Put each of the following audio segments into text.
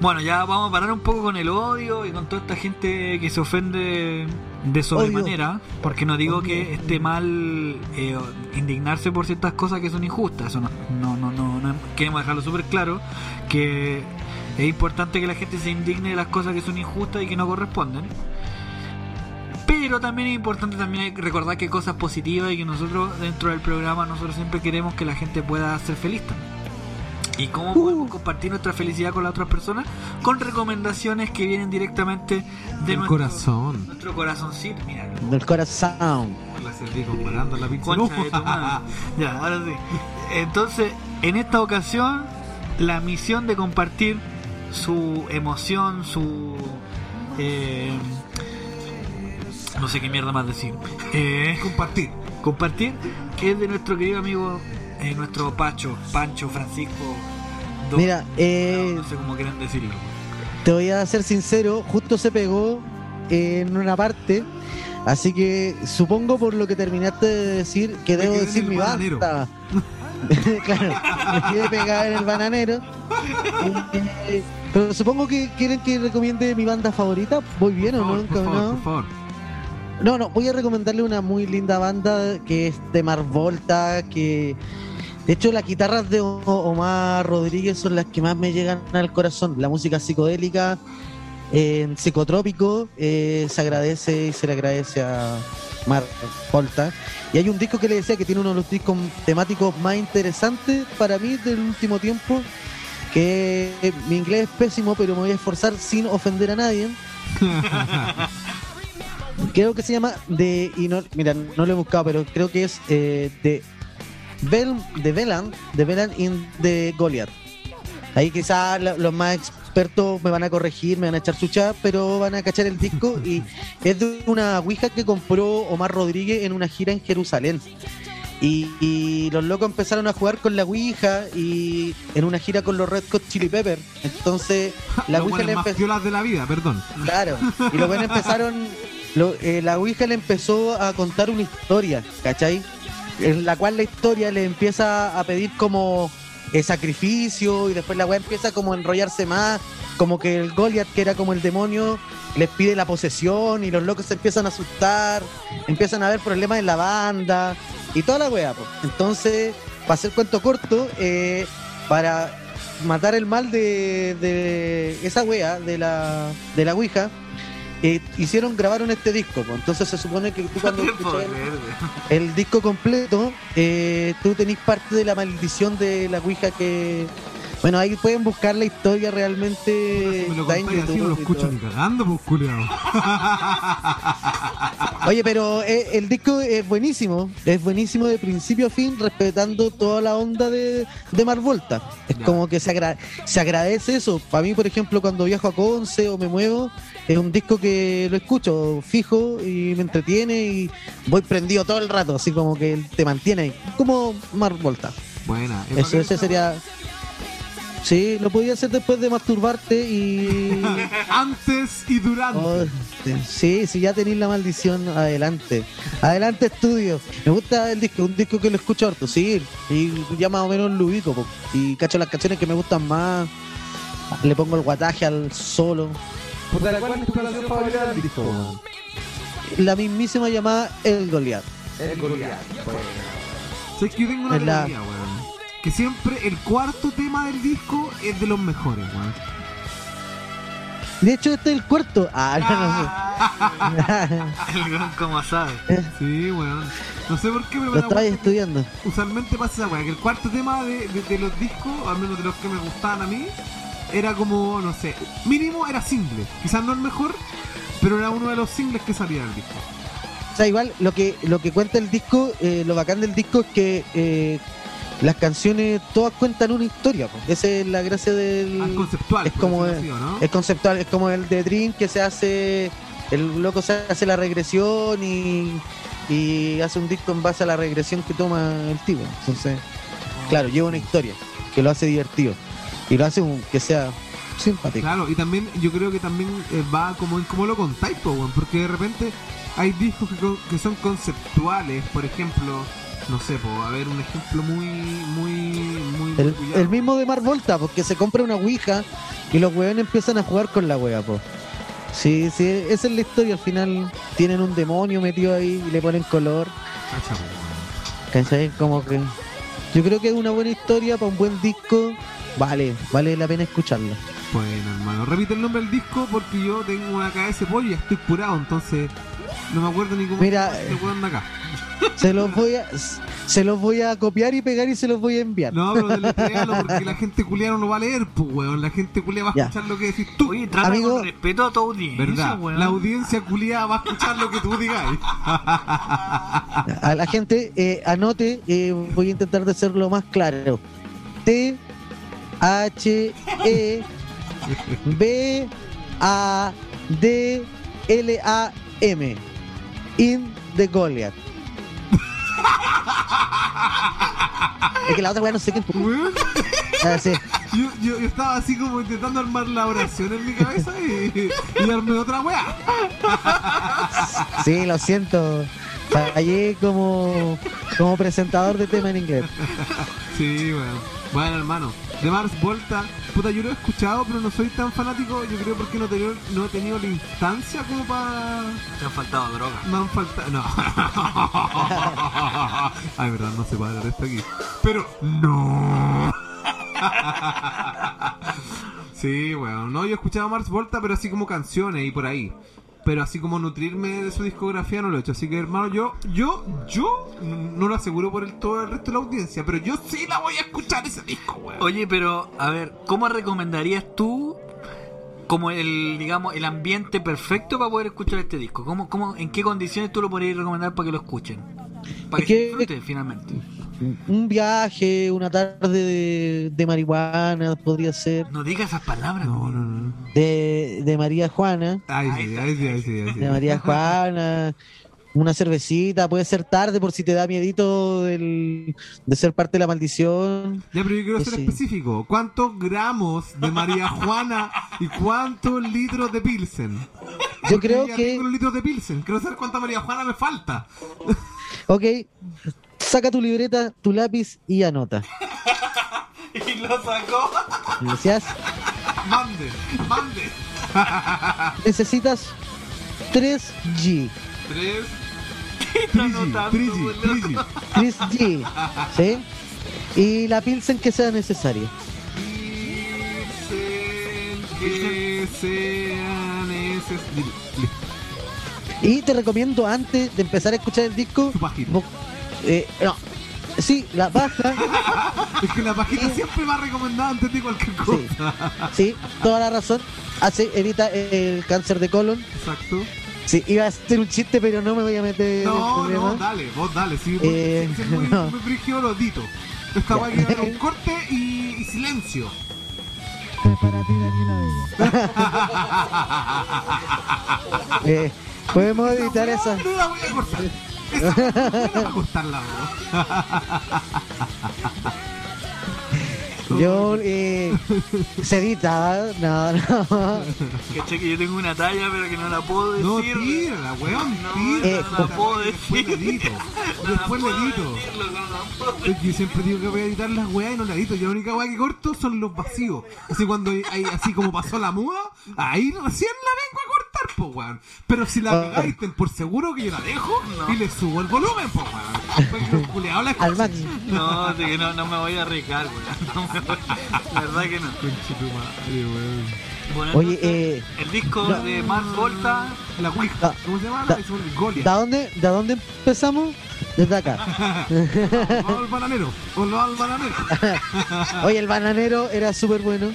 Bueno, ya vamos a parar un poco con el odio y con toda esta gente que se ofende de sobremanera, porque no digo que esté mal eh, indignarse por ciertas cosas que son injustas, eso no, no, no, no, no- queremos dejarlo súper claro, que es importante que la gente se indigne de las cosas que son injustas y que no corresponden. Pero también es importante también recordar que hay cosas positivas y que nosotros dentro del programa nosotros siempre queremos que la gente pueda ser feliz también. ¿Y cómo podemos compartir nuestra felicidad con las otras personas? Con recomendaciones que vienen directamente de nuestro, corazón. nuestro corazoncito. Mira, Del corazón. La serví comparando la pizza. concha de. Ya, ahora sí. Entonces, en esta ocasión, la misión de compartir su emoción, su... eh, no sé qué mierda más decir. Eh, Compartir. compartir es de nuestro querido amigo, eh, nuestro Pacho, Pancho Francisco. Mira, eh, no sé cómo quieren decirlo. te voy a ser sincero, justo se pegó en una parte, así que supongo por lo que terminaste de decir que debo decir mi bananero. banda. claro, me quedé pegada en el bananero. Pero supongo que quieren que recomiende mi banda favorita. ¿Voy bien o Por no? favor, por favor, ¿No? por favor. No, no, voy a recomendarle una muy linda banda que es de Marvolta, que de hecho las guitarras de Omar Rodríguez son las que más me llegan al corazón. La música psicodélica, eh, psicotrópico, eh, se agradece y se le agradece a Marvolta. Y hay un disco que le decía que tiene uno de los discos temáticos más interesantes para mí del último tiempo, que mi inglés es pésimo, pero me voy a esforzar sin ofender a nadie. creo que se llama de y no mira no lo he buscado pero creo que es eh, de Bel de Velan de Velan in the Goliath ahí quizás los más expertos me van a corregir me van a echar su chat pero van a cachar el disco y es de una ouija que compró Omar Rodríguez en una gira en Jerusalén y, y los locos empezaron a jugar con la ouija y en una gira con los Red Hot Chili Peppers entonces la Los ouija le empezó de la vida, perdón. Claro, y los buenos empezaron, lo- eh, la Ouija le empezó a contar una historia, ¿cachai? En la cual la historia le empieza a pedir como eh, sacrificio y después la weá empieza como a enrollarse más, como que el Goliath, que era como el demonio, les pide la posesión y los locos se empiezan a asustar, empiezan a haber problemas en la banda y toda la weá. po. Entonces, para hacer cuento corto, eh, para matar el mal de, de esa wea, de la, de la Ouija, eh, hicieron, grabaron este disco. Entonces se supone que tú cuando escuchas el, el disco completo, eh, tú tenés parte de la maldición de la Ouija que... Bueno, ahí pueden buscar la historia realmente. Si me lo está en contáis así, no lo YouTube escucho todo. ni cagando, pues culiao. Oye, pero eh, el disco es buenísimo, es buenísimo de principio a fin, respetando toda la onda de, de Marvolta. Es Ya. como que se, agra- se agradece eso. Para mí, por ejemplo, cuando viajo a Conce o me muevo, es un disco que lo escucho fijo y me entretiene y voy prendido todo el rato, así como que te mantiene ahí, como Marvolta. Buena. Es Eso, ese sería... Sí, lo podía hacer después de masturbarte y... Antes y durante. Oh, sí, si ya tenéis la maldición, adelante. Adelante, estudio. Me gusta el disco, un disco que lo escucho harto, sí. Y ya más o menos lo ubico. Y cacho las canciones que me gustan más. Le pongo el guataje al solo. Puta, ¿cuál es tu canción favorita del disco? weón? La mismísima llamada El Goliath. El Goliath. ¿Sabes que yo tengo una Es la- teoría, weón? Que siempre el cuarto tema del disco es de los mejores, weón. De hecho, este es el cuarto. Ah, no, no El gran como sabe. Sí, weón. No sé por qué, pero Lo vuelta estudiando. usualmente pasa esa weá, que el cuarto tema de, de- de los discos, al menos de los que me gustaban a mí, era como, no sé, mínimo era simple. Quizás no el mejor, pero era uno de los singles que salía del disco. O sea, igual lo que, lo que cuenta el disco, eh, lo bacán del disco es que eh, las canciones todas cuentan una historia. po. Esa es la gracia del. Ah, es conceptual, es como decirlo así, ¿o ¿no? Es conceptual, es como el de Dream que se hace, el loco se hace la regresión y, y hace un disco en base a la regresión que toma el tipo. Entonces, claro, lleva una historia que lo hace divertido y lo hace un, que sea simpático. Claro, y también yo creo que también eh, va como en cómo lo contáis, porque de repente hay discos que, con- que son conceptuales, por ejemplo, no sé, po, a ver un ejemplo muy, muy, muy. El, muy el mismo de Mar Volta, porque se compra una Ouija y los weones empiezan a jugar con la wea, po. Sí, sí, esa es la historia. Al final tienen un demonio metido ahí y le ponen color. ¿Cachai? Como que. Yo creo que es una buena historia para un buen disco. Vale, vale la pena escucharlo. Bueno, hermano, repite el nombre del disco porque yo tengo una cabeza de pollo y estoy curado, entonces no me acuerdo ni cómo Mira, se weón de acá. Se los voy a. Se los voy a copiar y pegar y se los voy a enviar. No, pero deletréalo porque la gente culia no lo va a leer, pues, weón. La gente culia va a Ya. escuchar lo que decís tú. Oye, trata Amigo- con respeto a tu audiencia, ¿Verdad? weón. La audiencia culia va a escuchar lo que tú digas. A la gente, eh, anote, eh, voy a intentar de ser lo más claro. T H E B A D L A M. In the Goliath. es que la otra weá no sé qué. Ah, sí. yo, yo, yo estaba así como intentando armar la oración en mi cabeza y, y armé otra weá. Sí, lo siento. Fallé como, como presentador de tema en inglés. Sí, weón. Bueno, hermano, de Mars Volta, puta, yo lo he escuchado, pero no soy tan fanático, yo creo porque no he tenido, no he tenido la instancia como para... Te han faltado drogas. Me han faltado... No. Ay, verdad, no se puede hablar esto aquí. Pero, no. Sí, weón. No, yo he escuchado Mars Volta, pero así como canciones y por ahí. Pero así como nutrirme de su discografía no lo he hecho. Así que, hermano, yo, yo, yo no lo aseguro por el, todo el resto de la audiencia, pero yo sí la voy a escuchar ese disco, weón. Oye, pero, a ver, ¿cómo recomendarías tú como el, digamos, el ambiente perfecto para poder escuchar este disco? ¿Cómo, cómo, ¿En qué condiciones tú lo podrías recomendar para que lo escuchen? Para Es que, que- se disfruten finalmente. Un viaje, una tarde de, de marihuana podría ser. No digas esas palabras, No, güey. no, no. De, de María Juana. Ay, sí, ay, sí, ay, sí, ay, sí. De María Juana. Una cervecita, puede ser tarde por si te da miedito del, de ser parte de la maldición. Ya, pero yo quiero ser sí. específico. ¿Cuántos gramos de María Juana y cuántos litros de Pilsen? Yo Porque creo ya que- litros de Pilsen. Quiero saber cuánta María Juana me falta. Ok, saca tu libreta, tu lápiz y anota. Y lo sacó. Gracias. Mande, mande. Necesitas 3G. Tres. Está 3G, anotando, 3G, boludo. 3G. 3G. ¿Sí? Y la pilsen que sea necesaria. Pilsen que esos. Listo. Y te recomiendo antes de empezar a escuchar el disco. Eh, no. Sí, la baja. Es que la pajita siempre va recomendada antes de cualquier cosa. sí, toda la razón. Hace, evita el cáncer de colon. Exacto. Sí, iba a hacer un chiste, pero no me voy a meter en No, no, dale, vos dale. Sí, Eh, porque si es muy, no. muy brígido, lo dito. Esta va a quedar un corte y, y silencio. Eh, podemos editar esa. No la voy a cortar. No va a cortarla, weón. Yo, eh, se edita, no, no. Caché que yo tengo una talla, pero que no la puedo No, decir. tírala, weón. No, no la puedo Después le decir. edito. No la Después le edito. no la Yo siempre digo que voy a editar las weas y no las edito. Yo la única wea que corto son los vacíos. Así cuando hay, así como pasó la muda, ahí recién la vengo po weón. Pero si la Ah. pegáis, ten por seguro que yo la dejo No. y le subo el volumen, po weón. La Al máximo. No, no, no me voy a arriesgar, weón. No me voy. La verdad que no. Conche tu madre, weón. Bueno, Oye, entonces, eh, el disco no. de Mars Volta. La Ouija. Da- ¿Cómo se llama? da-. ¿de dónde, ¿de dónde empezamos? Desde acá. Al al bananero. Oye, el bananero era súper bueno.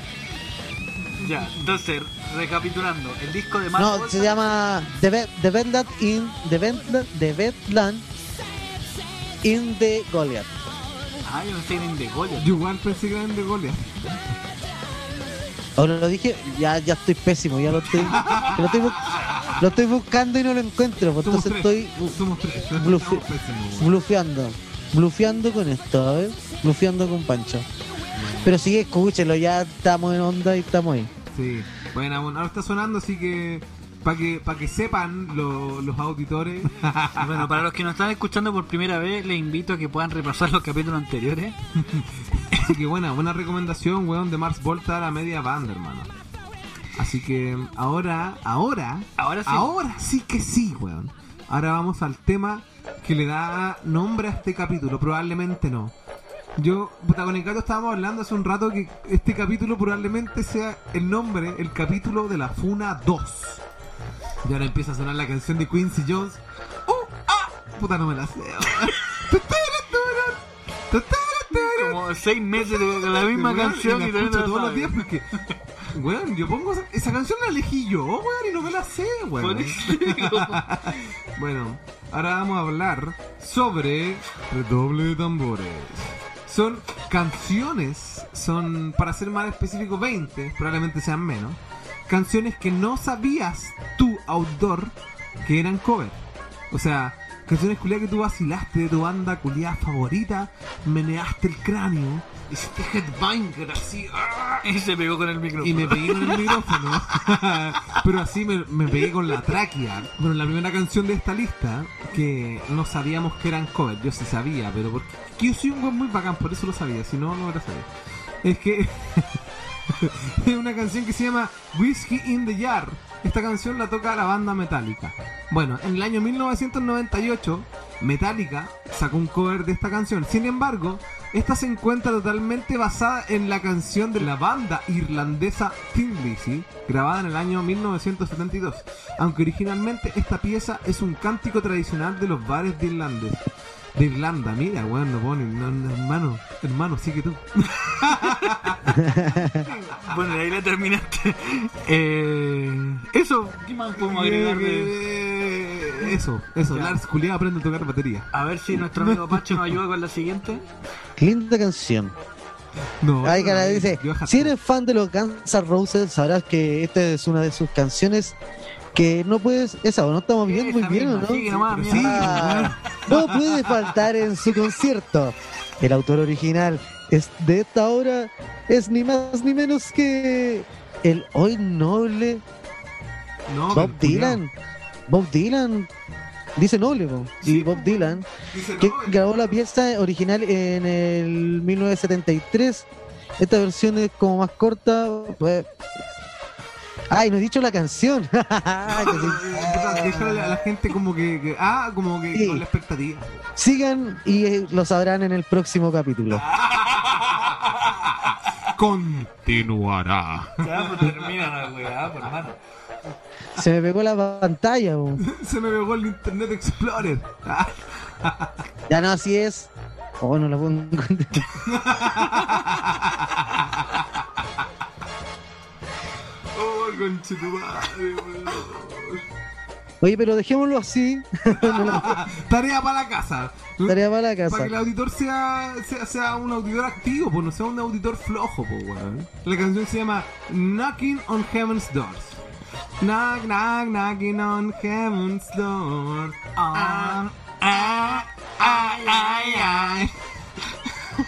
Ya, entonces, recapitulando, el disco de Mars No, se llama The, Bed- The Bedland in The Bedland, The Bedland in the Goliath. Ah, yo pensé era de Goliath. Yo igual pensé que eran de Goliath. Ahora lo dije, ya, ya estoy pésimo, ya lo estoy, lo estoy, bu- lo estoy buscando y no lo encuentro, pues entonces tres. estoy blufeando, blufeando con esto, a ver, blufeando con Pancho. Pero sí, escúchelo, ya estamos en onda y estamos ahí. Sí. Bueno, bueno, ahora está sonando, así que Para que, pa' que sepan lo- los auditores. Bueno, para los que nos están escuchando por primera vez, les invito a que puedan repasar los capítulos anteriores. Así que buena, buena recomendación, weón, de Mars Volta a la media banda, hermano. Así que ahora, ahora, Ahora sí. ahora sí que sí, weón. Ahora vamos al tema que le da nombre a este capítulo. Probablemente no. Yo, puta, con el gato estábamos hablando hace un rato que este capítulo probablemente sea el nombre, el capítulo de la Funa 2. Y ahora empieza a sonar la canción de Quincy Jones. ¡Uh! ¡Ah! Puta, no me la sé. Como seis meses de la misma Weón, canción y la escucho todos los días porque, weón, yo pongo esa, esa canción la elegí yo, weón, y no me la sé, weón. Bueno, ahora vamos a hablar sobre redoble de tambores. Son canciones, son, para ser más específico, 20, probablemente sean menos. Canciones que no sabías tú, autor, que eran cover. O sea, canciones culiadas que tú vacilaste de tu banda culiada favorita, meneaste el cráneo, hiciste headbanger así, ¡ah! Y se pegó con el micrófono. y me pegué con el micrófono. Pero así me, me pegué con la tráquea. Bueno, la primera canción de esta lista, que no sabíamos que eran covers, yo sí sabía, pero porque que yo soy un buen muy bacán, por eso lo sabía, si no, no lo sabía. Es que es una canción que se llama Whiskey in the Jar. Esta canción la toca la banda Metallica. Bueno, en el año 1998, Metallica sacó un cover de esta canción. Sin embargo, esta se encuentra totalmente basada en la canción de la banda irlandesa Thin Lizzy, grabada en el año 1972. Aunque originalmente esta pieza es un cántico tradicional de los bares de Irlandes. De Irlanda, mira, weón, no pone, no, no, hermano, hermano, sigue tú. Bueno, y ahí la terminaste. Eh, eso, ¿qué más podemos agregar de.? Eh, Eso, eso, Ya. Lars Julián aprende a tocar batería. A ver si nuestro amigo Pacho nos ayuda con la siguiente. Linda canción. No, Ay, cara, no, dice, si eres fan de los Guns N' Roses, sabrás que esta es una de sus canciones que no puedes... Esa, ¿no estamos bien? Muy bien, ¿o misma, no? sigue nomás. Ah, no puede faltar en su concierto. El autor original es de esta obra es ni más ni menos que el hoy noble No, Bob Dylan. Bob Dylan dice noble, y Sí, Bob. Dylan Dice, que grabó la pieza original en el 1973. Esta versión es como más corta. Pues... Ay, no he dicho la canción. Ay, que sí. puta, déjale a la gente como que, que- ah, como que Sí. con la expectativa. Sigan y eh, lo sabrán en el próximo capítulo. Continuará. Ya, pues termina la weá, por hermano. Se me pegó la pantalla. Se me pegó el Internet Explorer. Ah, Ya no, así es. Oh, no la puedo encontrar. Oh, conchetumadre, weón. Oye, pero dejémoslo así. Tarea para la casa. Tarea para la Para casa. que el auditor sea, sea, sea un auditor activo, pues no sea un auditor flojo, pues, weón. La canción se llama Knocking on Heaven's Doors. Knock, knock, knocking on Heaven's Door. Ah, ah, ay, ay, ay.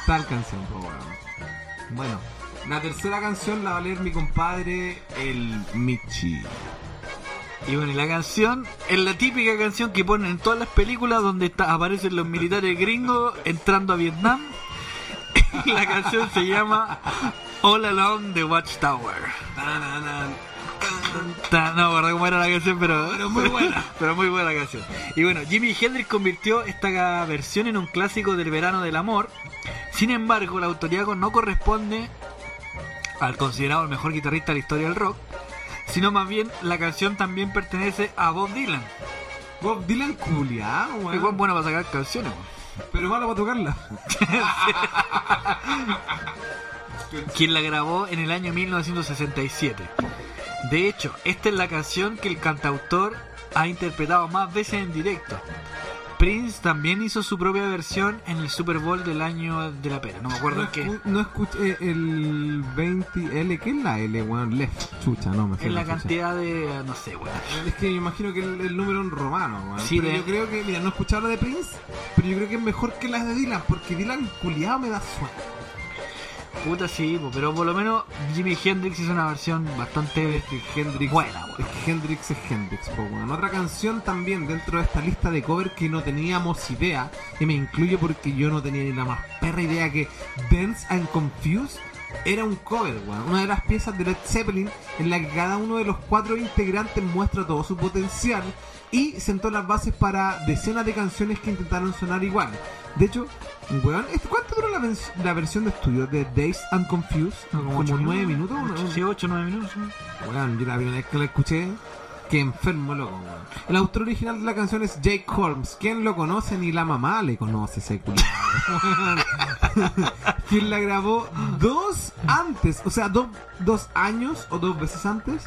Tal canción, pues, weón. Bueno, la tercera canción la va a leer mi compadre, el Michi. Y bueno, y la canción es la típica canción que ponen en todas las películas donde está- aparecen los militares gringos entrando a Vietnam. Y la canción se llama All Along the Watchtower. No me acuerdo cómo era la canción, pero, Pero muy buena. pero muy buena la canción. Y bueno, Jimi Hendrix convirtió esta versión en un clásico del verano del amor. Sin embargo, la autoría no corresponde al considerado el mejor guitarrista de la historia del rock, sino más bien la canción también pertenece a Bob Dylan. Bob Dylan culiao, weón. buen bueno para sacar canciones. weón. Pero malo para tocarla. Quien la grabó en el año 1967. De hecho, esta es la canción que el cantautor ha interpretado más veces en directo. Prince también hizo su propia versión en el Super Bowl del año de la pera. No me acuerdo No, qué. no escuché el 20L. ¿Qué es la L, weón? Left. Chucha, no me En la cantidad de. no sé, weón. Es que me imagino que el, el número en romano, weón. Sí, pero de- yo creo que, mira, no he escuchado la de Prince, pero yo creo que es mejor que las de Dylan, porque Dylan culiado me da sueño. Puta, sí, po, pero por lo menos Jimi Hendrix hizo una versión bastante que Hendrix buena, weón. Es que Hendrix es Hendrix, po, weón. Otra canción también dentro de esta lista de cover que no teníamos idea, y me incluyo porque yo no tenía ni la más perra idea que Dance and Confused era un cover, weón. Una de las piezas de Led Zeppelin en la que cada uno de los cuatro integrantes muestra todo su potencial y sentó las bases para decenas de canciones que intentaron sonar igual. De hecho, weón, ¿este- ¿cuánto duró la, vers- la versión de estudio de Days and Confused? Como, ocho nueve minutos. ¿no? Sí, 8 9 minutos. sí. Weón, yo la primera vez que la escuché, que enfermo loco, weón. El autor original de la canción es Jake Holmes. ¿Quién lo conoce? Ni la mamá le conoce ese weón. Quien la grabó dos antes, o sea, dos, dos años o dos veces antes.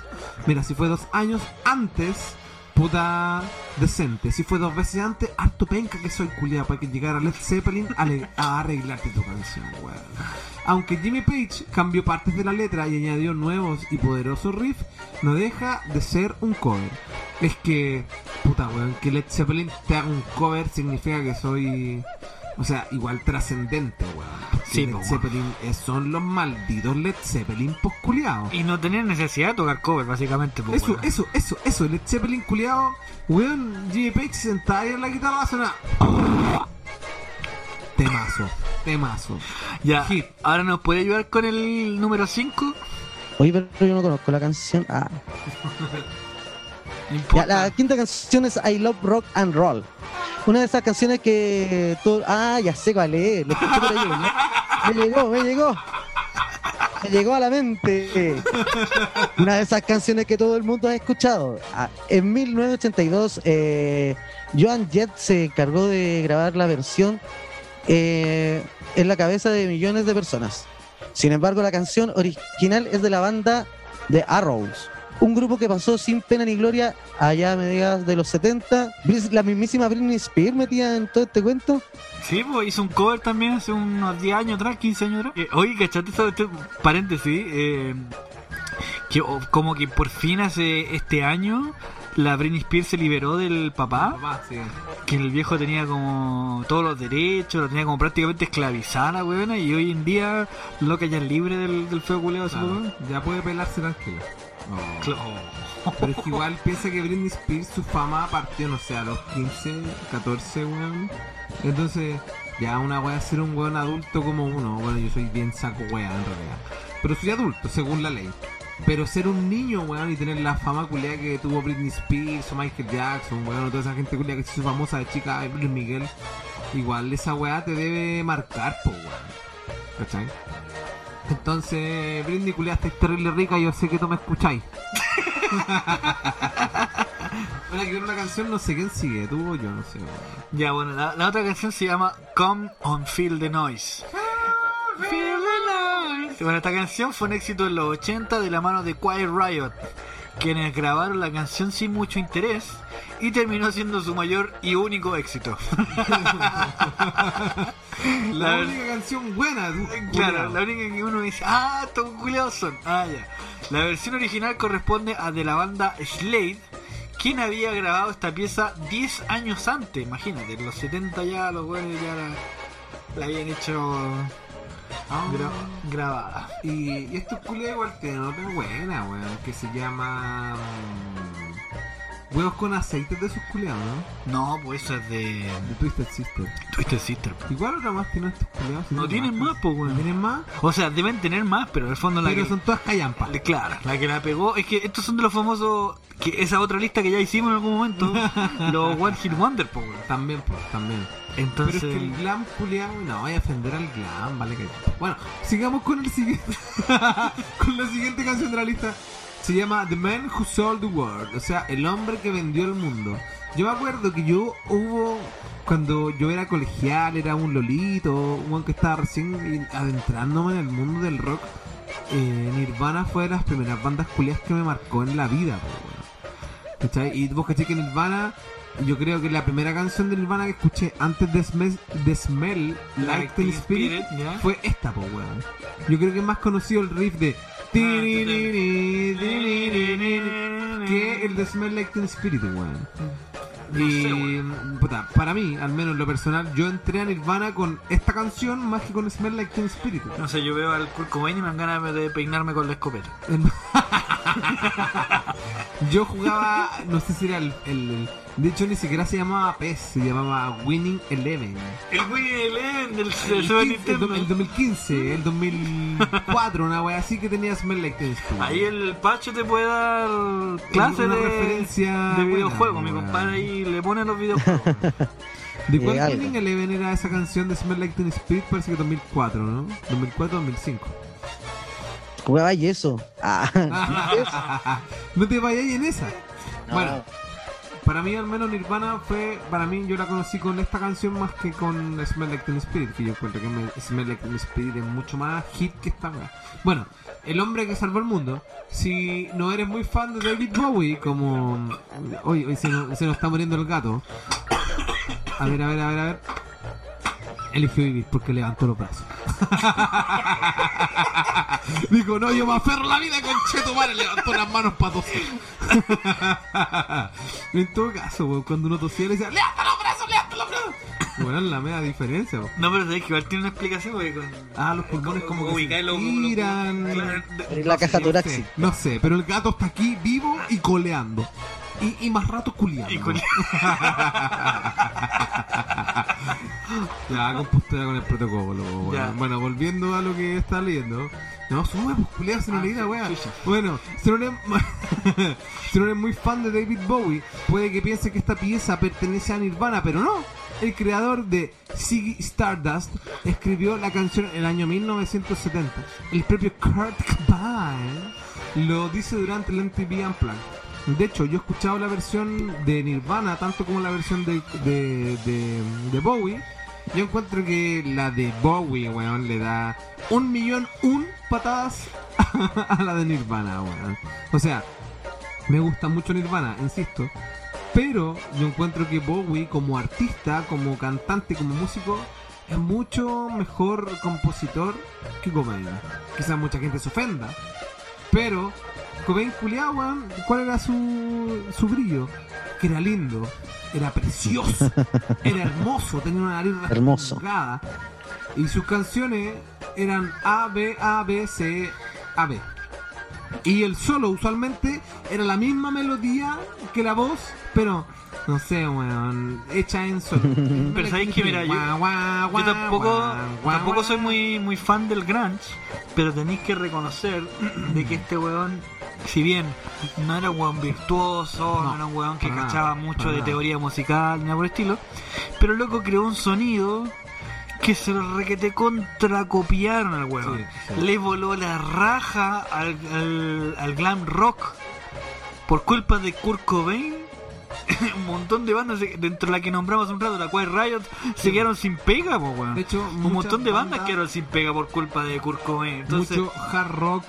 Mira, si fue dos años antes, puta decente. Si fue dos veces antes, harto penca que soy culiado para que llegara Led Zeppelin a, a arreglarte tu canción, weón. Aunque Jimmy Page cambió partes de la letra y añadió nuevos y poderosos riffs, no deja de ser un cover. Es que, puta weón, que Led Zeppelin te haga un cover significa que soy, o sea, igual trascendente, weón. Sí, Led po, weón. Zeppelin eh, son los malditos Led Zeppelin posculiados. Y no tenían necesidad de tocar cover, básicamente. po, Eso, weón. eso, eso, eso, Led Zeppelin culiado, weón, Jimmy Page sentada ahí en la guitarra suena. Temazo, temazo. Ya, Hit. ahora nos puede ayudar con el número 5. Oye, pero yo no conozco la canción. Ah. Ya, la quinta canción es I Love Rock and Roll. Una de esas canciones que todo... Ah, ya sé cuál es. Lo escuché por ahí, ¿no? Me llegó, me llegó. Me llegó a la mente. Una de esas canciones que todo el mundo ha escuchado. Ah, en 1982, eh, Joan Jett se encargó de grabar la versión eh, en la cabeza de millones de personas. Sin embargo, la canción original es de la banda The Arrows, un grupo que pasó sin pena ni gloria allá a mediados de los 70. Bris- La mismísima Britney Spears metida en todo este cuento. Sí, pues hizo un cover también hace unos 10 años atrás, 15 años atrás. Eh, oye, ¿cachate eso? Este paréntesis. eh, que oh, como que por fin hace este año la Britney Spears se liberó del papá. Papá, sí. Que el viejo tenía como todos los derechos, lo tenía como prácticamente esclavizada la weona. Y hoy en día, loca ya es libre del, del feo su Claro, ya puede pelarse tranquilo. Claro. Pero es que igual piensa que Britney Spears su fama partió, no sé, a los 15, 14, weón. Entonces, ya una es ser un weón adulto como uno. Bueno, yo soy bien saco wea en realidad. Pero soy adulto, según la ley. Pero ser un niño, weón, y tener la fama culia que tuvo Britney Spears o Michael Jackson, weón, o toda esa gente culia que se hizo famosa de chica, Luis Miguel, igual esa weá te debe marcar, po, weón. ¿Cachai? Entonces, Britney culia, estáis terrible rica, yo sé que tú me escucháis. Ahora que una canción, no sé quién sigue, tú o yo, no sé. Ya, bueno, la, la otra canción se llama Come on Feel the Noise. Feel the noise. Bueno, esta canción fue un éxito en los 80 de la mano de Quiet Riot, quienes grabaron la canción sin mucho interés y terminó siendo su mayor y único éxito. La, La- única canción buena, Claro, la única que uno dice, ah, culiados son. Ah, ya. La versión original corresponde a de la banda Slade, quien había grabado esta pieza 10 años antes. Imagínate, en los 70 ya los buenos ya la, la habían hecho Ah, gra- grabada. y, y estos culiados igual tienen otra buena, weón, que se llama. Huevos con aceites de sus culiados, ¿no? No, pues eso es de De Twisted Sister. Twisted Sister. po. Igual otra más tienen estos culiados. si No tienen más, pues, weón. ¿No tienen más? O sea, deben tener más, pero en el fondo la Pero que... son todas callampas. Claro, la que la pegó es que estos son de los famosos que esa otra lista que ya hicimos en algún momento, los One Hit Wonder, weón. También, pues, también. Entonces, Pero es que el glam culiado, no, voy a ofender al glam, vale que. Bueno, sigamos con el siguiente. con la siguiente canción de la lista. Se llama The Man Who Sold the World, o sea, el hombre que vendió el mundo. Yo me acuerdo que yo hubo. Cuando yo era colegial, era un lolito, un que estaba recién adentrándome en el mundo del rock. eh, Nirvana fue de las primeras bandas culiadas que me marcó en la vida, po, weón. ¿Cachai? Y vos caché que Nirvana, yo creo que la primera canción de Nirvana que escuché antes de Smell, de Smell Like Teen Spirit fue esta, po, weón. Yo creo que es más conocido el riff de que el de Smell Like Teen Spirit, weón. Y puta, para mí, al menos en lo personal, yo entré a Nirvana con esta canción más que con Smell Like Teen Spirit. No sé, yo veo al Kurt Cobain y me dan ganas de peinarme con la escopeta. yo jugaba, no sé si era el, el- de hecho ni siquiera se llamaba PES, se llamaba Winning Eleven. El Winning Eleven del El, Super 15, el, Nintendo. do- el 2015, el 2004, una wea así que tenía Smell Like Teen Spirit. Ahí el Pacho te puede dar clase Una de, referencia de buena, videojuegos. Mi compadre ahí le pone los videojuegos. ¿De cuál algo. Winning Eleven era esa canción de Smell Like Teen Spirit? Parece que 2004, ¿no? 2004-2005. Jugaba y eso. Ah, no te vayas en esa. No. Bueno, para mí al menos Nirvana fue, para mí yo la conocí con esta canción más que con Smell Like Teen Spirit, que yo encuentro que me- Smell Like Teen Spirit es mucho más hit que esta. wea. Bueno, el hombre que salvó el mundo. Si no eres muy fan de David Bowie, como hoy, hoy se, nos, se nos está muriendo el gato. A ver, a ver, a ver, a ver. Eligió vivir porque levantó los brazos. Dijo, no, yo me aferro la vida con Cheto Madre, levantó las manos para toser. en todo caso, weón, cuando uno tosía le decía, levanta los brazos, levanta los brazos. Bueno, es la media diferencia, weón. No, pero sabes que igual tiene una explicación porque con. Ah, los pulmones como que se tiran. en la caja torácica. no sé, pero el gato está aquí vivo y coleando. Y, y más rato culiando. Y cole- ya, compostura con el protocolo. Ya. Bueno, volviendo a lo que está leyendo. No, sube, pues culiado, se nos Ah, leí la wea. Bueno, si no, eres, si no eres muy fan de David Bowie, puede que piense que esta pieza pertenece a Nirvana, pero no. El creador de Ziggy Stardust escribió la canción en el año 1970. El propio Kurt Cobain lo dice durante el MTV Unplugged. De hecho, yo he escuchado la versión de Nirvana, tanto como la versión de, de, de, Bowie. Yo encuentro que la de Bowie, weón, le da un millón, un patadas a la de Nirvana, weón. O sea, me gusta mucho Nirvana, insisto. Pero yo encuentro que Bowie como artista, como cantante, como músico, es mucho mejor compositor que Cobain. Quizás mucha gente se ofenda. Pero Cobain culiao, weón, ¿cuál era su, su brillo? Que era lindo, era precioso, era hermoso, tenía una nariz Hermoso. rasgada. Y sus canciones eran A, B, A, B, C, A, B. Y el solo usualmente era la misma melodía que la voz, pero no sé, weón, hecha en solo. Pero sabéis que, mira, yo- Yo tampoco, tampoco soy muy, muy fan del grunge, pero tenéis que reconocer de que este weón, si bien no era un weón virtuoso, no, No, era un weón que cachaba mucho de teoría musical, ni nada por el estilo, pero loco creó un sonido que se lo requete contracopiaron al weón. Sí, sí. Le voló la raja al, al, al glam rock por culpa de Kurt Cobain. un montón de bandas de- dentro de la que nombramos un rato, la cual Riot, se quedaron sin pega, po, weón. De hecho, un montón de bandas bandas- quedaron sin pega por culpa de Kurt Cobain. Entonces, mucho hard rock,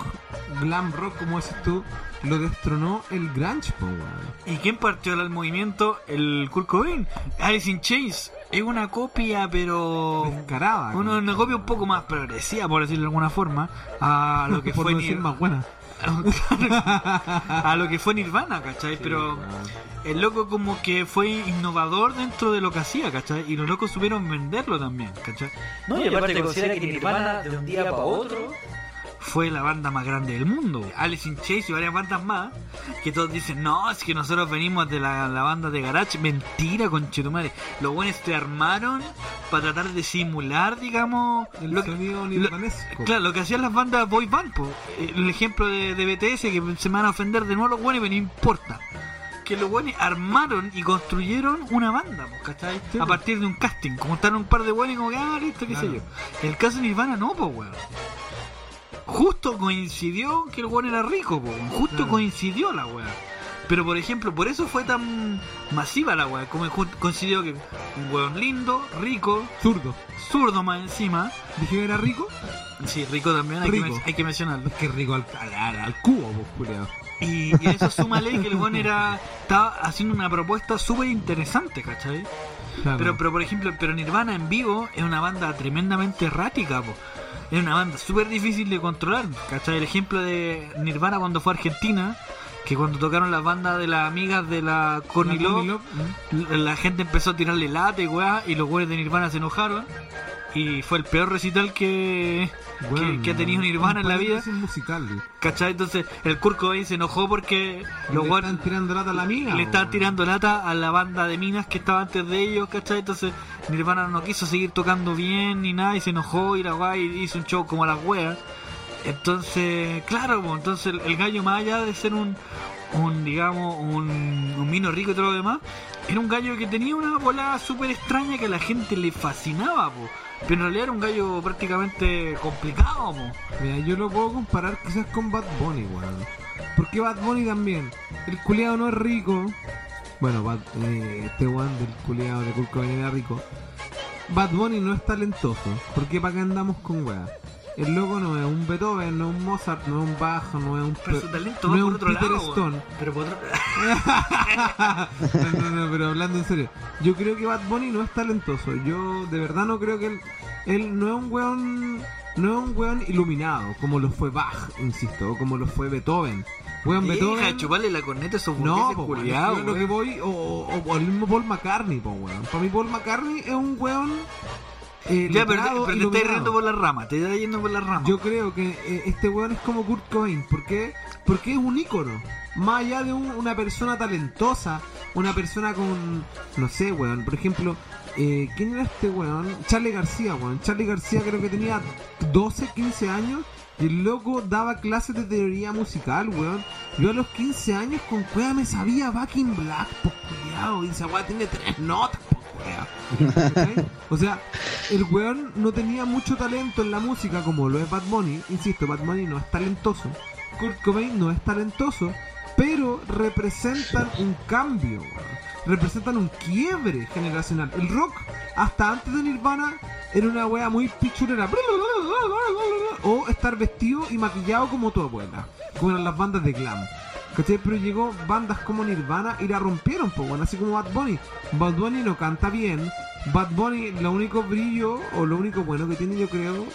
glam rock, como dices tú, lo destronó el grunge, po, weón. ¿y quién partió el movimiento? El Kurt Cobain. Alice in Chains es una copia, pero Descarada. una, una copia un poco más progresiva, por decirlo de alguna forma, a lo que fue decir más buena. a lo que fue Nirvana, ¿cachai? Pero el loco como que fue innovador dentro de lo que hacía, ¿cachai? Y los locos supieron venderlo también, ¿cachai? No, y aparte considera que Nirvana de un día para otro Fue la banda más grande del mundo. Alice in Chains y varias bandas más que todos dicen, no, es que nosotros venimos de la, la banda de Garage. Mentira, conchetumare. Los buenos se armaron para tratar de simular, digamos, El lo sonido lo-. Claro, lo que hacían las bandas boy band, po. el ejemplo de, de BTS que se me van a ofender de nuevo los buenos, pero no importa. Que los buenos armaron y construyeron una banda, ¿cachai? Sí, a partir de un casting. Juntaron un par de buenos y como que, ah, listo, qué sé yo. El caso de Nirvana no, pues, weón. Justo coincidió que el weón era rico, po. Justo Claro. coincidió la weá. Pero por ejemplo, por eso fue tan masiva la weá. Como coincidió que un weón lindo, rico, Zurdo. zurdo más encima. Dije que era rico. Sí, rico también, hay, Que, Rico. hay que mencionarlo. Es que rico al, al, cubo, pues. Y, y eso súmale que el weón era, estaba haciendo una propuesta súper interesante, ¿cachai? Claro. Pero, pero por ejemplo, pero Nirvana en vivo es una banda tremendamente errática, po. Es una banda súper difícil de controlar, ¿cachai? El ejemplo de Nirvana cuando fue a Argentina que cuando tocaron las bandas de las amigas de la Courtney La gente empezó a tirarle late, weá, y los güeyes de Nirvana se enojaron. Y fue el peor recital que, que ha tenido Nirvana en la vida. Musical. ¿Cachai? Entonces el Kurt Cobain se enojó porque los Le están tirando lata a la amiga. le weón. tirando lata a la banda de minas que estaba antes de ellos, ¿cachai? Entonces Nirvana no quiso seguir tocando bien ni nada y se enojó y la guay hizo un show como las weas. Entonces, claro, entonces el, el gallo más allá de ser un, un digamos, un, un mino rico y todo lo demás, era un gallo que tenía una bola súper extraña que a la gente le fascinaba, po. pero en realidad era un gallo prácticamente complicado. Po. Mira, yo lo puedo comparar quizás con Bad Bunny, weón. Porque Bad Bunny también. El culiado no es rico. Bueno, Bad, eh, este weón del culiado de Kurt Cobain era rico. Bad Bunny no es talentoso. Porque para qué andamos con weá. El loco no es un Beethoven, no es un Mozart, no es un Bach, no es un, Pero Pe- su talento no va es por un otro Peter lado. Pero por otro no, no, no, pero hablando en serio, yo creo que Bad Bunny no es talentoso. Yo de verdad no creo que él, él no es un weón, no es un weón iluminado, como lo fue Bach, insisto, o como lo fue Beethoven. Weón de Beethoven. chuparle la corneta a esos No, po, weón, lo que voy, o, o- o el mismo Paul McCartney, po, weón. Para mí Paul McCartney es un weón. Eh, Ya, pero, te- letrado, pero te estás riendo por la rama, te estás yendo por la rama. Yo creo que eh, este weón es como Kurt Cobain. ¿Por qué? Porque es un ícono. Más allá de un- una persona talentosa, una persona con. No sé, weón. Por ejemplo, eh, ¿quién era este weón? Charlie García, weón. Charlie García creo que tenía 12, 15 años. Y el loco daba clases de teoría musical, weón. Yo a los 15 años con cueva me sabía Back in Black, pues culiao. Y esa weá tiene tres notas, O sea, el weón no tenía mucho talento en la música como lo es Bad Bunny. Insisto, Bad Bunny no es talentoso. Kurt Cobain no es talentoso. Pero representan un cambio. Representan un quiebre generacional. El rock, hasta antes de Nirvana, era una wea muy pichurera. O estar vestido y maquillado como tu abuela. Como eran las bandas de glam. ¿Cachai? Pero llegó bandas como Nirvana y la rompieron, pues bueno, así como Bad Bunny. Bad Bunny no canta bien. Bad Bunny, lo único brillo o lo único bueno que tiene, yo creo,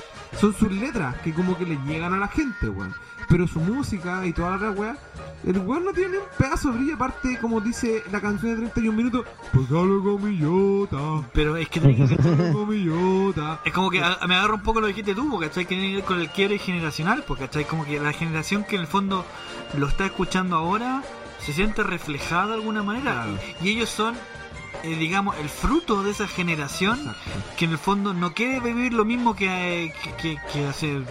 son sus letras, que como que le llegan a la gente, weón. Pero su música y toda la weá, el weón no tiene ni un pedazo de brillo, aparte, como dice la canción de 31 minutos, pues hablo con mi yota, Pero es que con mi yota. Es como que a- me agarra un poco lo que dijiste tú, porque ¿cachai? Que tiene que ver con el quiebre generacional, porque ¿cachai? Como que la generación que en el fondo lo está escuchando ahora se siente reflejada de alguna manera. Y ellos son, eh, digamos, el fruto de esa generación Exacto. que en el fondo no quiere vivir lo mismo que, que, que- que hace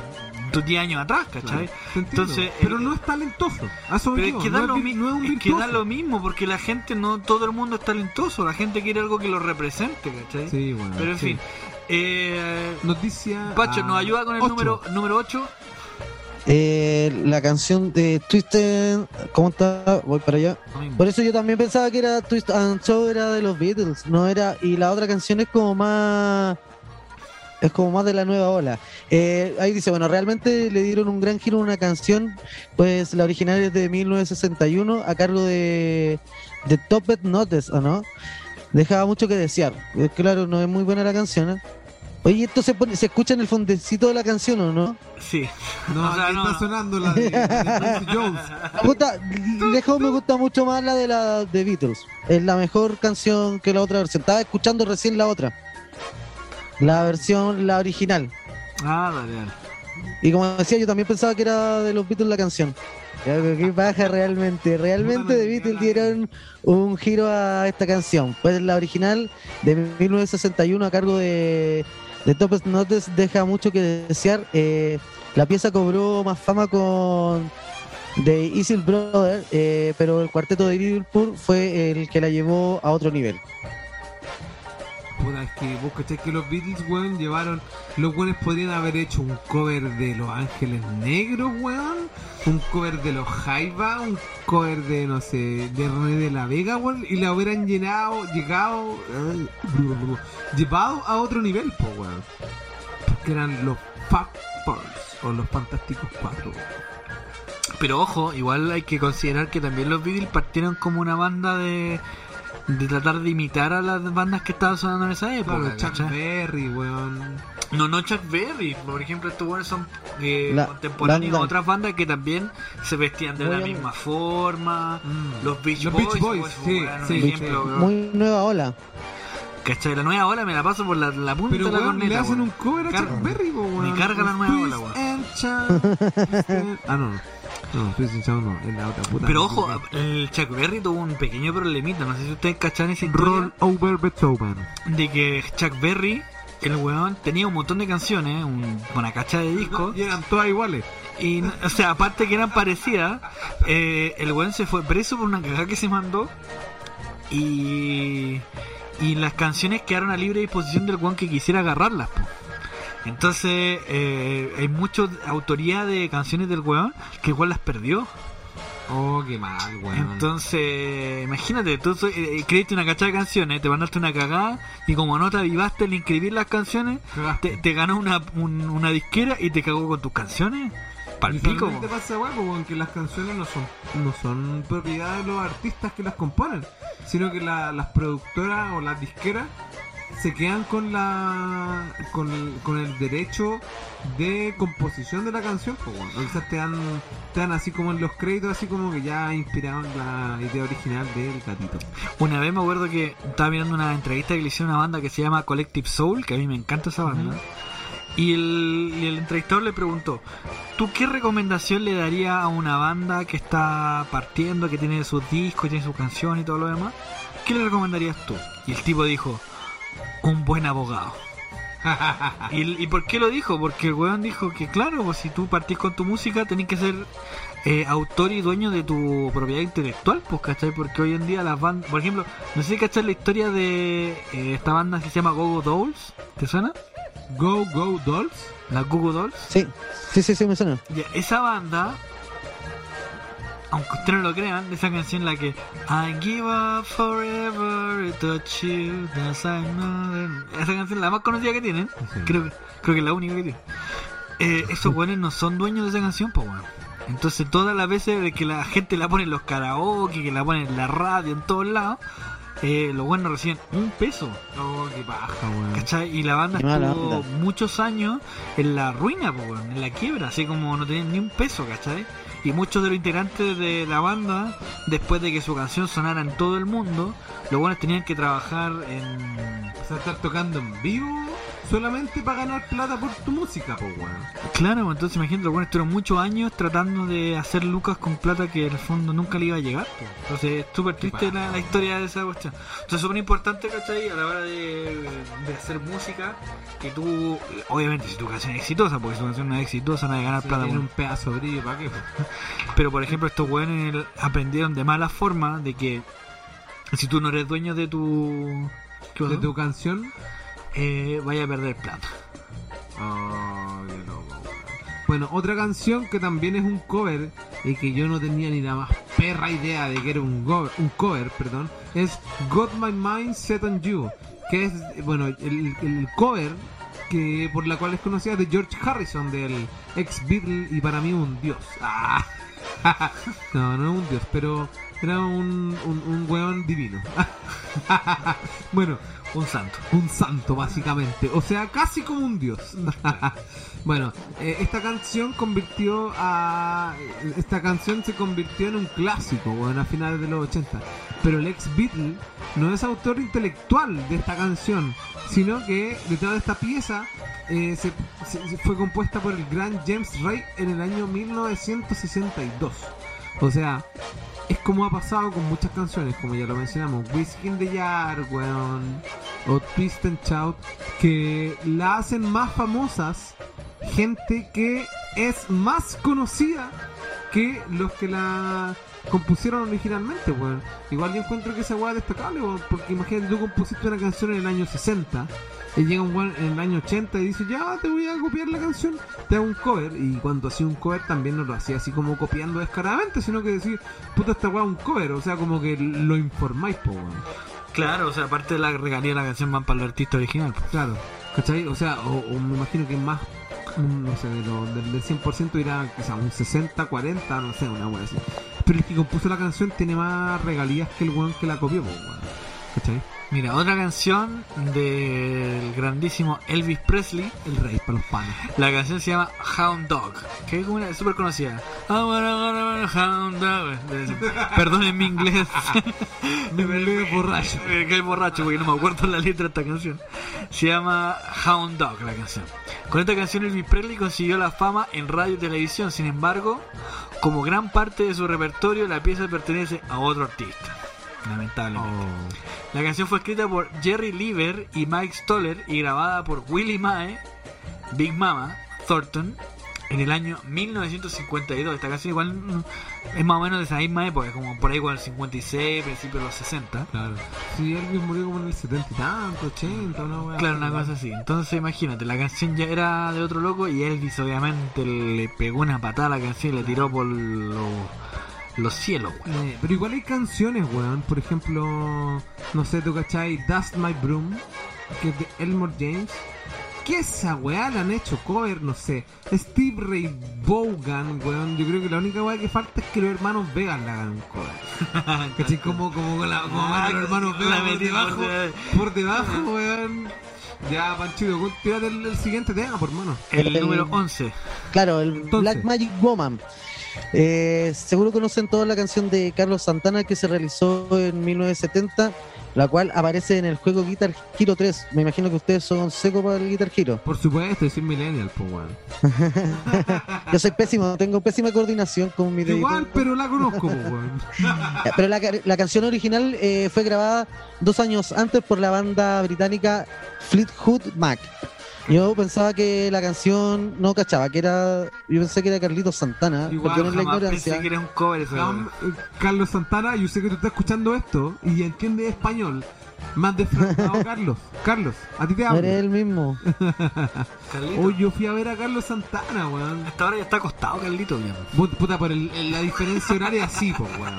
10 años atrás, ¿cachai? Claro. Entonces, pero el- no es talentoso. Pero es que, da no, lo es, no es que da lo mismo, porque la gente, no todo el mundo es talentoso, la gente quiere algo que lo represente, ¿cachai? Sí, bueno. Pero en sí. fin, eh, Noticia. Pacho, ¿nos ayuda con el ocho. número número 8? Eh, la canción de Twisted, ¿cómo está? Voy para allá. Por eso yo también pensaba que era Twist and Show era de los Beatles, no era y la otra canción es como más es como más de la nueva ola. Eh, ahí dice, bueno, realmente le dieron un gran giro a una canción, pues la original es de 1961 a cargo de de Topet Notes, ¿o no? Dejaba mucho que desear. Eh, claro, no es muy buena la canción. ¿eh? Oye, esto se pone, se escucha en el fondecito de la canción, ¿o no? Sí. No, O sea, aquí no, está sonando la de, de Jones. Me gusta, lejos me gusta mucho más la de la de Beatles. Es la mejor canción que la otra versión. Estaba escuchando recién la otra. La versión, la original. Ah, dale, dale. Y como decía, yo también pensaba que era de los Beatles la canción. Qué baja realmente. Realmente de Beatles dieron un giro a esta canción. Pues la original de 1961 a cargo de, de Topes Notes deja mucho que desear. Eh, la pieza cobró más fama con The Easy Brother, eh, pero el cuarteto de Liverpool fue el que la llevó a otro nivel. Puta, es que vos que los Beatles, weón, llevaron. Los weones podrían haber hecho un cover de Los Ángeles Negros, weón. Un cover de los Jaiba, un cover de, no sé, de René de la Vega, weón. Y la hubieran llenado, llegado. eh, llevado a otro nivel, po, weón. Porque eran los Factors o los Fantásticos Cuatro. Pero ojo, igual hay que considerar que también los Beatles partieron como una banda de de tratar de imitar a las bandas que estaban sonando en esa época. Claro, Chuck ¿cachai? Berry, weón. No, no Chuck Berry. Por ejemplo, estos buenos son eh, La- contemporáneos banda- otras bandas que también se vestían de Muy la bien. misma forma. Mm. Los Beach Los Boys, Beach Boys, sí, weón, sí, sí. Muy nueva ola. ¿Cachai? La nueva ola me la paso por la, la punta Pero de la weón, le corneta. hacen weón. un cover a Chuck Berry, weón. Me carga la nueva ola, weón. ah, no, no. And shout no, es la otra puta. Pero ojo, el Chuck Berry tuvo un pequeño problemita. No sé si ustedes cachan esa Roll over Beethoven. de que Chuck Berry, el weón, tenía un montón de canciones, un- una cacha de discos. Y eran todas iguales. Y, o sea, aparte que eran parecidas, eh, el weón se fue preso por una cagada que se mandó. Y, y las canciones quedaron a libre disposición del weón que quisiera agarrarlas. po. Entonces, eh, hay mucha autoría de canciones del weón que igual las perdió. Oh, qué mal, weón. Entonces, imagínate, tú soy- eh, creíste una cachada de canciones, te mandaste una cagada y como no te avivaste al inscribir las canciones, te, te ganó una, un- una disquera y te cagó con tus canciones. Pal Y pico. realmente pasa porque que las canciones no son, no son propiedad de los artistas que las componen, sino que la- las productoras o las disqueras se quedan con la con el, con el derecho de composición de la canción, pues bueno. O quizás te dan, te dan así como en los créditos, así como que ya inspirado en la idea original del gatito. Una vez me acuerdo que estaba mirando una entrevista que le hicieron a una banda que se llama Collective Soul, que a mí me encanta esa banda. Y el, y el entrevistador le preguntó, ¿tú qué recomendación le darías a una banda que está partiendo, que tiene sus discos, tiene sus canciones y todo lo demás? ¿Qué le recomendarías tú? Y el tipo dijo, un buen abogado. ¿Y, el- ¿Y por qué lo dijo? Porque el weón dijo que, claro, pues si tú partís con tu música, tenés que ser eh, autor y dueño de tu propiedad intelectual, pues, ¿cachai? Porque hoy en día las bandas, por ejemplo, no sé si cachai la historia de eh, esta banda que se llama Gogo Dolls, ¿te suena? Go Go Dolls. La Google Dolls. Sí, sí, sí, sí, me suena. Ya, esa banda, aunque ustedes no lo crean, esa canción la que I give up forever to you, that's I know that- Esa canción la más conocida que tienen, Sí. creo, que- creo que es la única que tienen. Eh, esos buenos no son dueños de esa canción, pues bueno. Entonces todas las veces de que la gente la pone en los karaoke, que la pone en la radio, en todos lados, eh, los buenos reciben un peso. Oh, qué paja, weón. ¿Cachai? Y la banda Qué estuvo muchos años en la ruina, po, en la quiebra, así como no tenían ni un peso, ¿cachai? Y muchos de los integrantes de la banda, después de que su canción sonara en todo el mundo, los buenos tenían que trabajar en... O sea, estar tocando en vivo solamente para ganar plata por tu música, pues, weón. Claro, pues, entonces imagínate, los buenos estuvieron muchos años tratando de hacer lucas con plata que en el fondo nunca le iba a llegar. po. Entonces es súper triste la, la historia de esa cuestión. Entonces es súper importante, ¿cachai? A la hora de, de hacer música, que tú, obviamente si tu canción es exitosa, porque si tu canción no es exitosa, no hay ganar plata. tiene con- un pedazo de brillo, ¿para qué? Pero por ejemplo, estos weones aprendieron de mala forma de que si tú no eres dueño de tu... ¿qué De tu canción. Eh, vaya a perder plata. Oh, qué loco. Bueno, otra canción que también es un cover y que yo no tenía ni la más perra idea de que era un, go- un cover, perdón, es Got My Mind Set on You, que es, bueno, el, el cover que por la cual es conocida de George Harrison, del ex Beatle y para mí un dios. Ah. no, no es un dios, pero era un, un, un weón divino. bueno, Un santo. un santo básicamente, o sea, casi como un dios. bueno, eh, esta canción convirtió a esta canción se convirtió en un clásico, bueno, a finales de los 80, pero el ex Beatle no es autor intelectual de esta canción, sino que detrás de esta pieza eh, fue compuesta por el gran James Ray en el año 1962. O sea, es como ha pasado con muchas canciones, como ya lo mencionamos, Whiskey in the Jar, weón, o Twist and Shout, que la hacen más famosas gente que es más conocida que los que la compusieron originalmente, weón. Igual yo encuentro que esa weá es destacable, weón, porque imagínate, tú compusiste una canción en el año 60 y llega un weón en el año 80 y dice, ya te voy a copiar la canción, te hago un cover. Y cuando hacía un cover también no lo hacía así como copiando descaradamente, sino que decir, puta, esta weá es un cover, o sea, como que lo informáis, po, weón. Claro, o sea, aparte de la regalía de la canción van para el artista original. pues. Claro, ¿cachai? O sea, o, o me imagino que más, no sé, de lo- del, del 100% irá quizá un 60, 40, no sé, una wea así. Pero el que compuso la canción tiene más regalías que el weón que la copió, weón. ¿Cachai? Mira, otra canción del grandísimo Elvis Presley. El rey para los panes. La canción se llama Hound Dog, que es una súper conocida. Hound dog. Perdonen mi inglés. Mi inglés borracho. Eh, que borracho porque no me acuerdo la letra de esta canción. Se llama Hound Dog la canción. Con esta canción Elvis Presley consiguió la fama en radio y televisión. Sin embargo, como gran parte de su repertorio, la pieza pertenece a otro artista. Lamentablemente. Oh. La canción fue escrita por Jerry Lieber y Mike Stoller y grabada por Willie Mae, Big Mama, Thornton en el año 1952. Esta canción igual mm, es más o menos de esa misma época, como por ahí con el 56, principios de los 60. Claro. Sí, Elvis murió como en el 70 y tanto, 80, una wea Claro, una cosa así. Entonces imagínate, la canción ya era de otro loco y Elvis obviamente le pegó una patada a la canción y le tiró por los, los cielos. weón. Eh, pero igual hay canciones, weón. Por ejemplo, no sé, ¿tú cachai? Dust My Broom, que es de Elmore James. ¿Qué esa weá la han hecho cover? No sé. Steve Ray Vaughan, weón. Yo creo que la única weá que falta es que los hermanos Vegas la hagan cover. ¿Cachai? Como, como, la, como Ah, los hermanos la Vegas por debajo. debajo. Por debajo, weón. Ya, Panchito, tírate el, el siguiente tema, por mano. El El- número 11. Claro, el Entonces. Black Magic Woman. Eh, seguro conocen toda la canción de Carlos Santana que se realizó en 1970, la cual aparece en el juego Guitar Hero 3. Me imagino que ustedes son secos para el Guitar Hero. Por supuesto, soy millennial, pues, weón. Yo soy pésimo, tengo pésima coordinación con mi dedito. Igual, pero la conozco, weón. Eh, Pero la, la canción original eh, fue grabada dos años antes por la banda británica Fleetwood Mac. Yo pensaba que la canción no cachaba, que era. Yo pensé que era Carlitos Santana. Igual, Perdonen la Jamás pensé ignorancia. que era un cover esa Cam- eh, Carlos Santana, yo sé que tú estás escuchando esto y entiendes español. Más defraudado, Carlos. Carlos, a ti te hablo. eres el mismo. Hoy yo fui a ver a Carlos Santana, weón. Hasta ahora ya está acostado, Carlito. ya. Put- Puta, por el- el- la diferencia horaria sí, pues, weón.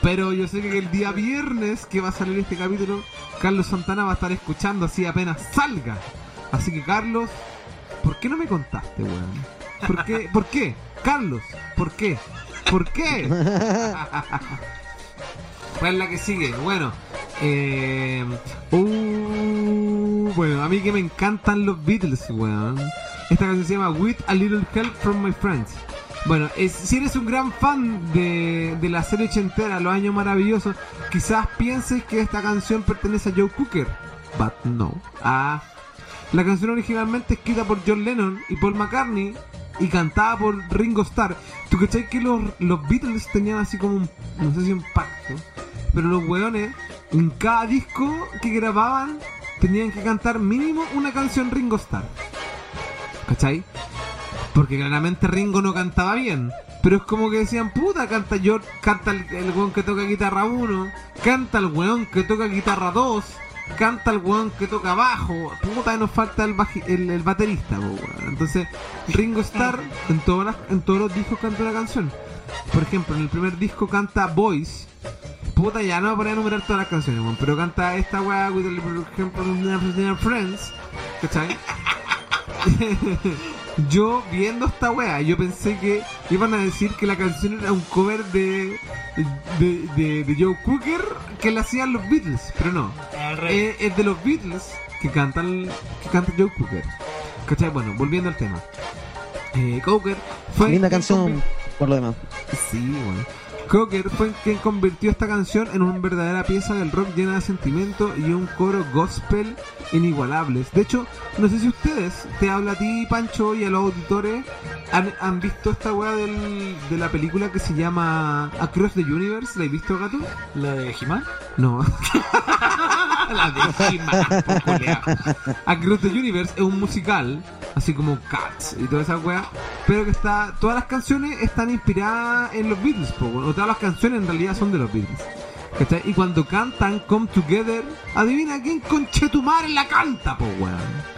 Pero yo sé que el día viernes que va a salir este capítulo, Carlos Santana va a estar escuchando así apenas salga. Así que, Carlos, ¿por qué no me contaste, weón? ¿Por qué? ¿Por qué? Carlos, ¿por qué? ¿Por qué? ¿Cuál es la que sigue? Bueno, eh, uh, bueno, a mí que me encantan los Beatles, weón. Esta canción se llama With a Little Help from My Friends. Bueno, es- si eres un gran fan de, de la serie ochentera, Los Años Maravillosos, quizás pienses que esta canción pertenece a Joe Cooker. But no. Ah, la canción originalmente escrita por John Lennon y Paul McCartney y cantada por Ringo Starr. ¿Tú cachai que los, los Beatles tenían así como un, no sé si un pacto, pero los weones en cada disco que grababan tenían que cantar mínimo una canción Ringo Starr? ¿Cachai? Porque claramente Ringo no cantaba bien. Pero es como que decían, puta, canta yo, canta el, el weón que toca guitarra 1, canta el weón que toca guitarra 2, canta el weón que toca bajo, puta, nos falta el, el, el baterista, weón. Entonces, Ringo Starr en, todas las- en todos los discos canta una canción. Por ejemplo, en el primer disco canta Boys. Puta, ya no voy a enumerar todas las canciones, pero canta esta weá, por ejemplo, Friends, ¿cachai? yo viendo esta wea, yo pensé que iban a decir que la canción era un cover de de, de, de Joe Cooker que la hacían los Beatles, pero no. Eh, es de los Beatles que cantan que canta Joe Cooker. ¿Cachai? Bueno, volviendo al tema. Eh, Cooker fue Linda canción por lo demás. Sí, bueno. Cocker fue quien convirtió esta canción en una verdadera pieza del rock llena de sentimiento y un coro gospel inigualables. De hecho, no sé si ustedes, te habla a ti, Pancho, y a los auditores, han, han visto esta weá de la película que se llama Across the Universe. ¿La has visto, gato? ¿La de He-Man? No. la de He-Man. Across the Universe es un musical, así como Cats y toda esa weá, pero que está, todas las canciones están inspiradas en los Beatles, po, o todas las canciones en realidad son de los Beatles. ¿cachai? Y cuando cantan Come Together, adivina quién conchetumare la canta, po weón.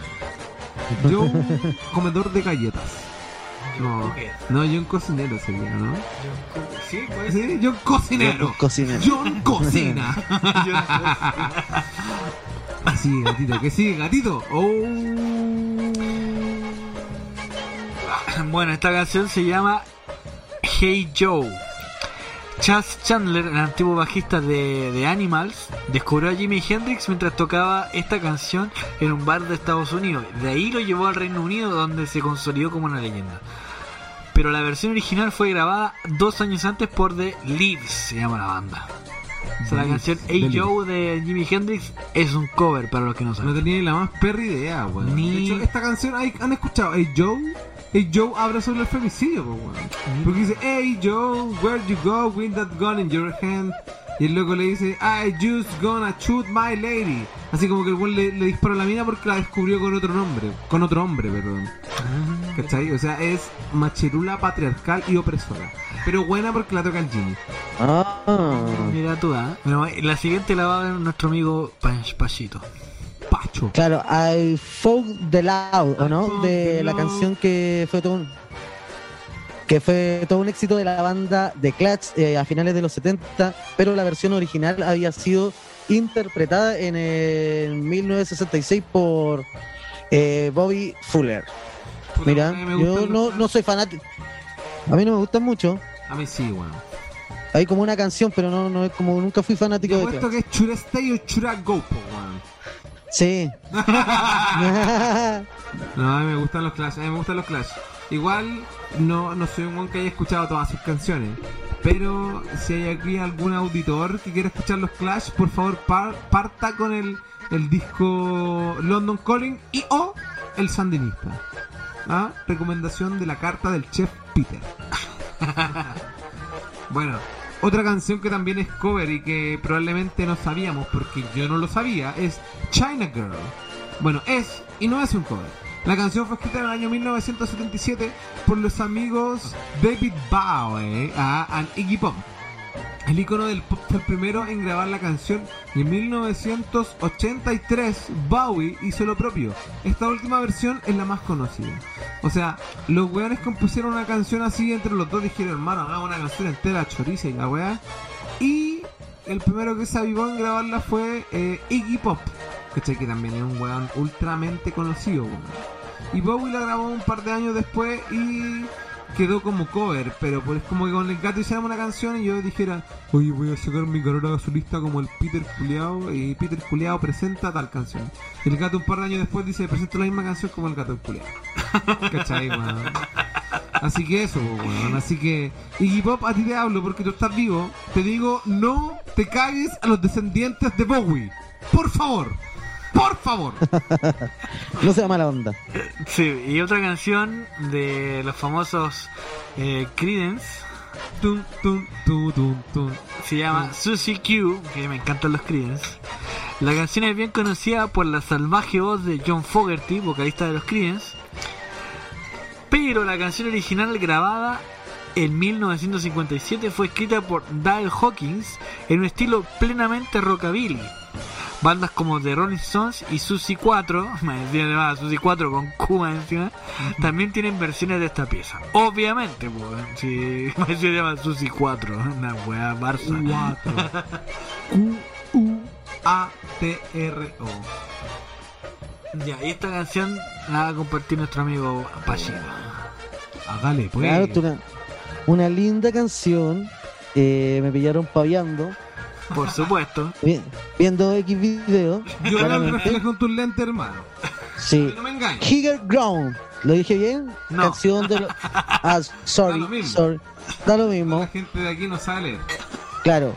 Yo, un comedor de galletas. No, no, yo un cocinero sería, ¿no? John. Sí, puede ser. Sí, yo un cocinero. Cocinero. John Cocina. Así, gatito, que sigue, gatito. Oh. Bueno, esta canción se llama Hey Joe. Chas Chandler, el antiguo bajista de, de Animals, descubrió a Jimi Hendrix mientras tocaba esta canción en un bar de Estados Unidos. De ahí lo llevó al Reino Unido donde se consolidó como una leyenda. Pero la versión original fue grabada dos años antes por The Leaves, se llama la banda. O sea, la canción Hey Joe de Jimi Hendrix es un cover para los que no No saben. tenía ni la más perra idea, weón. Ni- De hecho, esta canción, ¿hay- ¿han escuchado? Hey Joe. Hey Joe habla sobre el femicidio, po, weón. Porque dice, Hey Joe, where you go with that gun in your hand? Y el loco le dice, I just gonna shoot my lady. Así como que el weón le, le disparó a la mina porque la descubrió con otro nombre. Con otro hombre, perdón. ¿Cachai? O sea, es machirula patriarcal y opresora. Pero buena porque la toca el Jimmy. Ah. Mira tú, ¿ah? Bueno, la siguiente la va a ver nuestro amigo Pachito. Pacho. Claro, I Found the Loud, ¿o no? De la canción que fue todo un que fue todo un éxito de la banda The Clash eh, a finales de los 70, pero la versión original había sido interpretada en el 1966 por eh, Bobby Fuller. Puta, Mira, yo no, no soy fanático. A mí no me gustan mucho. A mí sí, weón. Hay como una canción, pero no, no es como nunca fui fanático de Clash. que es Chura Stay o Chura Go, po, weón. Sí. No, me gustan los Clash, a mí me gustan los Clash. Igual no, no soy un weón que haya escuchado todas sus canciones. Pero si hay aquí algún auditor que quiera escuchar los Clash, por favor par- parta con el, el disco London Calling y o el Sandinista. ¿Ah? Recomendación de la carta del chef Peter. bueno, otra canción que también es cover y que probablemente no sabíamos porque yo no lo sabía es China Girl. Bueno, es y no es un cover. La canción fue escrita en el año 1977 por los amigos David Bowie ah, and Iggy Pop. El icono del pop fue el primero en grabar la canción y en 1983 Bowie hizo lo propio. Esta última versión es la más conocida. O sea, los weones compusieron una canción así entre los dos, dijeron, hermano, hagamos una canción entera, choriza y la weá. Y el primero que se avivó en grabarla fue eh, Iggy Pop, ¿cachai? Que también es un weón ultramente conocido. Y Bowie la grabó un par de años después y quedó como cover, pero pues como que con el gato hiciéramos una canción y yo dijera, oye voy a sacar mi carrera solista como el Peter Culeado y Peter Culeado presenta tal canción. Y el gato un par de años después dice, presento la misma canción como el gato Culeado. ¿Cachai, weón? Así que eso, pues, weón. Así que, Iggy Pop, a ti te hablo porque tú estás vivo. Te digo, no te cagues a los descendientes de Bowie. Por favor. Por favor. no sea mala onda. Sí, y otra canción de los famosos eh, Creedence Tum, tum, tum, tum, tum. se llama Susie Q, que me encantan los Creedence. La canción es bien conocida por la salvaje voz de John Fogerty, vocalista de los Creedence. Pero la canción original grabada en 1957 fue escrita por Dale Hawkins en un estilo plenamente rockabilly. Bandas como The Rolling Stones y Susie 4, me Susie 4 con Cuba encima, también tienen versiones de esta pieza. Obviamente, pues, si se llama Susie 4, una weá Barça. Cuatro. Q-U-A-T-R-O. Ya, y esta canción la va a compartir nuestro amigo Pachito. Hágale, pues. Claro, una, una linda canción. eh, me pillaron paviando, Por supuesto. vi- viendo X video. Yo en tus lentes, hermano. Sí. No me engañes. Higger Ground. ¿Lo dije bien? No. Canción de. lo- Ah, Da sorry, lo mismo. sorry. Da lo La mismo, gente de aquí no sabe leer. claro.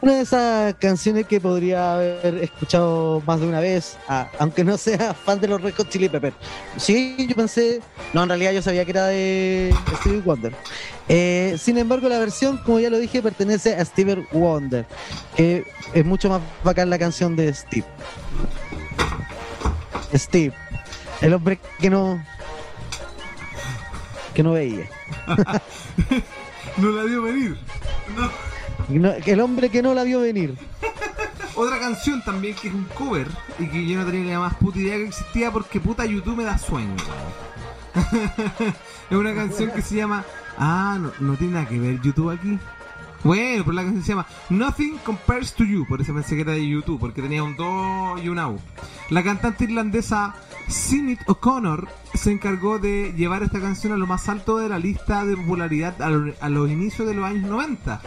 Una de esas canciones que podría haber escuchado más de una vez, aunque no sea fan de los Red Hot Chili Peppers. Sí, yo pensé, no, en realidad yo sabía que era de Stevie Wonder. Eh, sin embargo, la versión, como ya lo dije, pertenece a Stevie Wonder, que es mucho más bacán la canción de Steve. Steve, el hombre que no que no veía. No la vio venir. No. No, el hombre que no la vio venir. Otra canción también que es un cover y que yo no tenía ni la más puta idea que existía porque puta YouTube me da sueño. es una canción que se llama. Ah, no, no tiene nada que ver YouTube aquí. Bueno, pero la canción se llama Nothing Compares to You, por eso pensé que era de YouTube, porque tenía un do y una U. La cantante irlandesa Sinead O'Connor se encargó de llevar esta canción a lo más alto de la lista de popularidad a, lo- a los inicios de los años 90.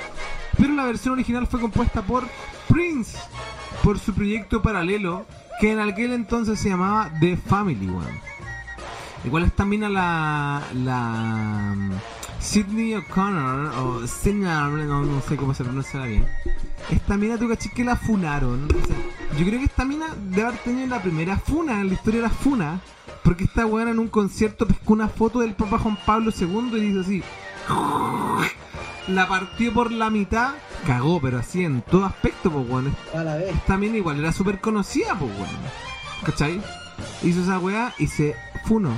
Pero la versión original fue compuesta por Prince, por su proyecto paralelo, que en aquel entonces se llamaba The Family One. Igual esta mina la. la. mm, Sidney O'Connor, o Sidney, no, no sé cómo se pronuncia bien. Esta mina, tú caché que la funaron. Yo creo que esta mina debe haber tenido la primera funa en la historia de las funas. Porque esta weona en un concierto pescó una foto del Papa Juan Pablo II y dice así. La partió por la mitad, cagó, pero así en todo aspecto, pues weón. A la vez. Esta mina igual era súper conocida, pues weón. ¿Cachai? Hizo esa weá y se funó.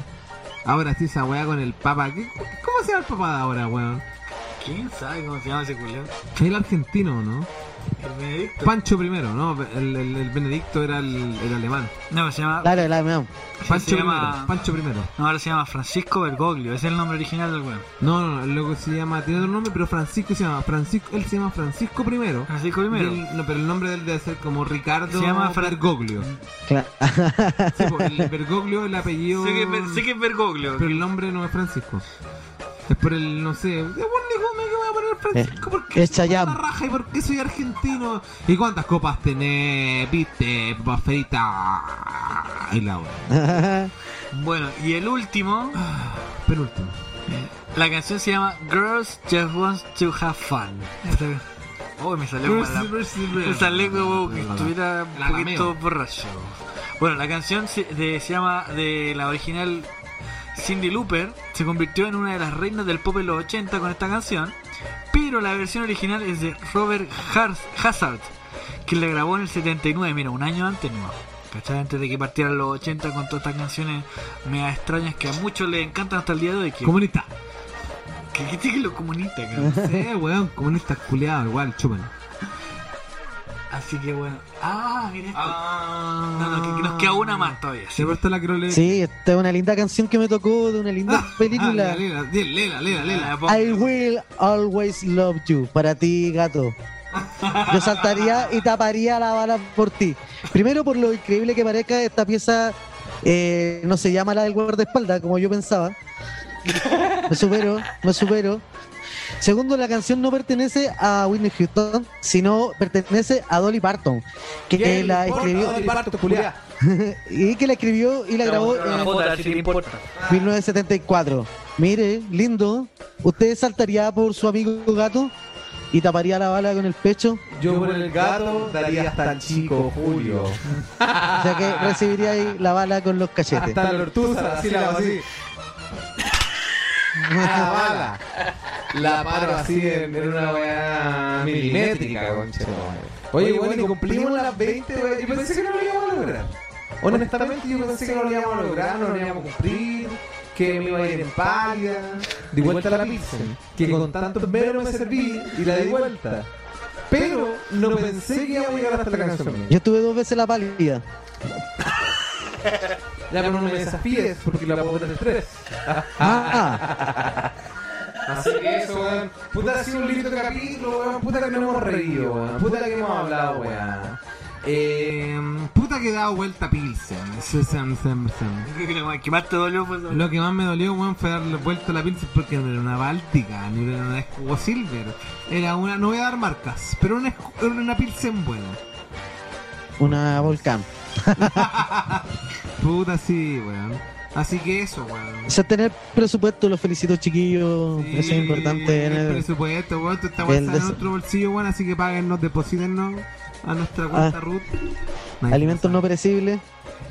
Ahora sí, esa weá con el papa. ¿Qué- ¿Cómo se llama el papá de ahora, weón? ¿Quién sabe cómo se llama ese culiao? El argentino, ¿no? El Benedicto. Pancho primero, ¿no? El, el- el Benedicto era el, el alemán. No, se llama. Claro, la meamos. sí, Pancho se primero. llama. Pancho primero. No, ahora se llama Francisco Bergoglio. Ese es el nombre original del weón. No, no, no, el loco se llama, tiene otro nombre, pero Francisco se llama Francisco, él se llama Francisco primero. Francisco primero. él- no, pero el nombre de él debe ser como Ricardo Se llama Fra- Bergoglio. Claro. Sí, pues, el Bergoglio el apellido. Sé que, sé que es Bergoglio. Pero el nombre no es Francisco. Es por el, no sé. De buen me voy a poner Francisco porque es la raja y porque soy argentino. ¿Y cuántas copas tenés? ¿Viste? Papas fritas. Y la hora. Bueno, y el último. Penúltimo. La canción se llama Girls Just Want to Have Fun. Este- Oh, me salió la- Me salió como que estuviera un poquito borracho. Bueno, la canción se, de- se llama de la original Cindy Looper. Se convirtió en una de las reinas del pop en los 80 con esta canción. Pero la versión original es de Robert Hazard, que la grabó en el 79, mira, un año antes no. ¿Cachai? Antes de que partieran los 80 con todas estas canciones mega extrañas que a muchos les encantan hasta el día de hoy. Que, Comunista. que, que, que los comunistas, cabrón. Sí, weón, comunista culiado, igual, chupan. Así que bueno. Ah, mira esto. Ah. No, no, que, que nos queda una más todavía. Esta la quiero leer. Sí, esta es una linda canción que me tocó de una linda película. Ah, lela, lela, lela, lela, lela. Ah, I will always love you. Para ti, gato. Yo saltaría y taparía la bala por ti. Primero, por lo increíble que parezca, esta pieza eh, no se llama la del guardaespaldas, como yo pensaba. Me supero, me supero. Segundo, la canción no pertenece a Whitney Houston, sino pertenece a Dolly Parton, que la escribió y que la escribió y la grabó en foto, a ver si te importa. 1974. Mire, lindo. ¿Usted saltaría por su amigo gato y taparía la bala con el pecho? Yo por el gato daría hasta el chico Julio. O sea que recibiría ahí la bala con los cachetes. Hasta la ortuza, así la hago así. La bala. La paro así en, en una weá milimétrica, concha. Oye, bueno, y cumplimos las 20, weá. Yo pensé que no lo íbamos a lograr. Honestamente, yo pensé que no lo íbamos a lograr, no lo íbamos a cumplir. Que me iba a ir en pálida. Di vuelta a la pizza. Que con tanto mero me serví y la di vuelta. Pero no pensé que iba a llegar hasta la canción. Yo estuve dos veces la pálida. Ya, pero no me desafíes porque la puedo tener tres. Ah, Así que eso, weón. Puta, ha sido un lindo capítulo, weón. Puta que nos hemos reído, weón. Puta que hemos hablado, weón. Eh, puta que he dado vuelta a Pilsen. Se- se- se- se- Lo que más te dolió fue eso. Lo que más me dolió, weón, fue darle vuelta a la Pilsen porque no era una Báltica, ni era una Escudo Silver. Era una, no voy a dar marcas, pero una, era una Pilsen buena. una volcán. Puta, sí, weón. Así que eso, weón. O sea, tener presupuesto, los felicito chiquillos. Sí, Eso es importante. el el- presupuesto, weón. Esto está el guardado en nuestro bolsillo, weón. Así que páguennos, deposítennos a nuestra cuenta Ah. Nadie Alimentos no perecibles.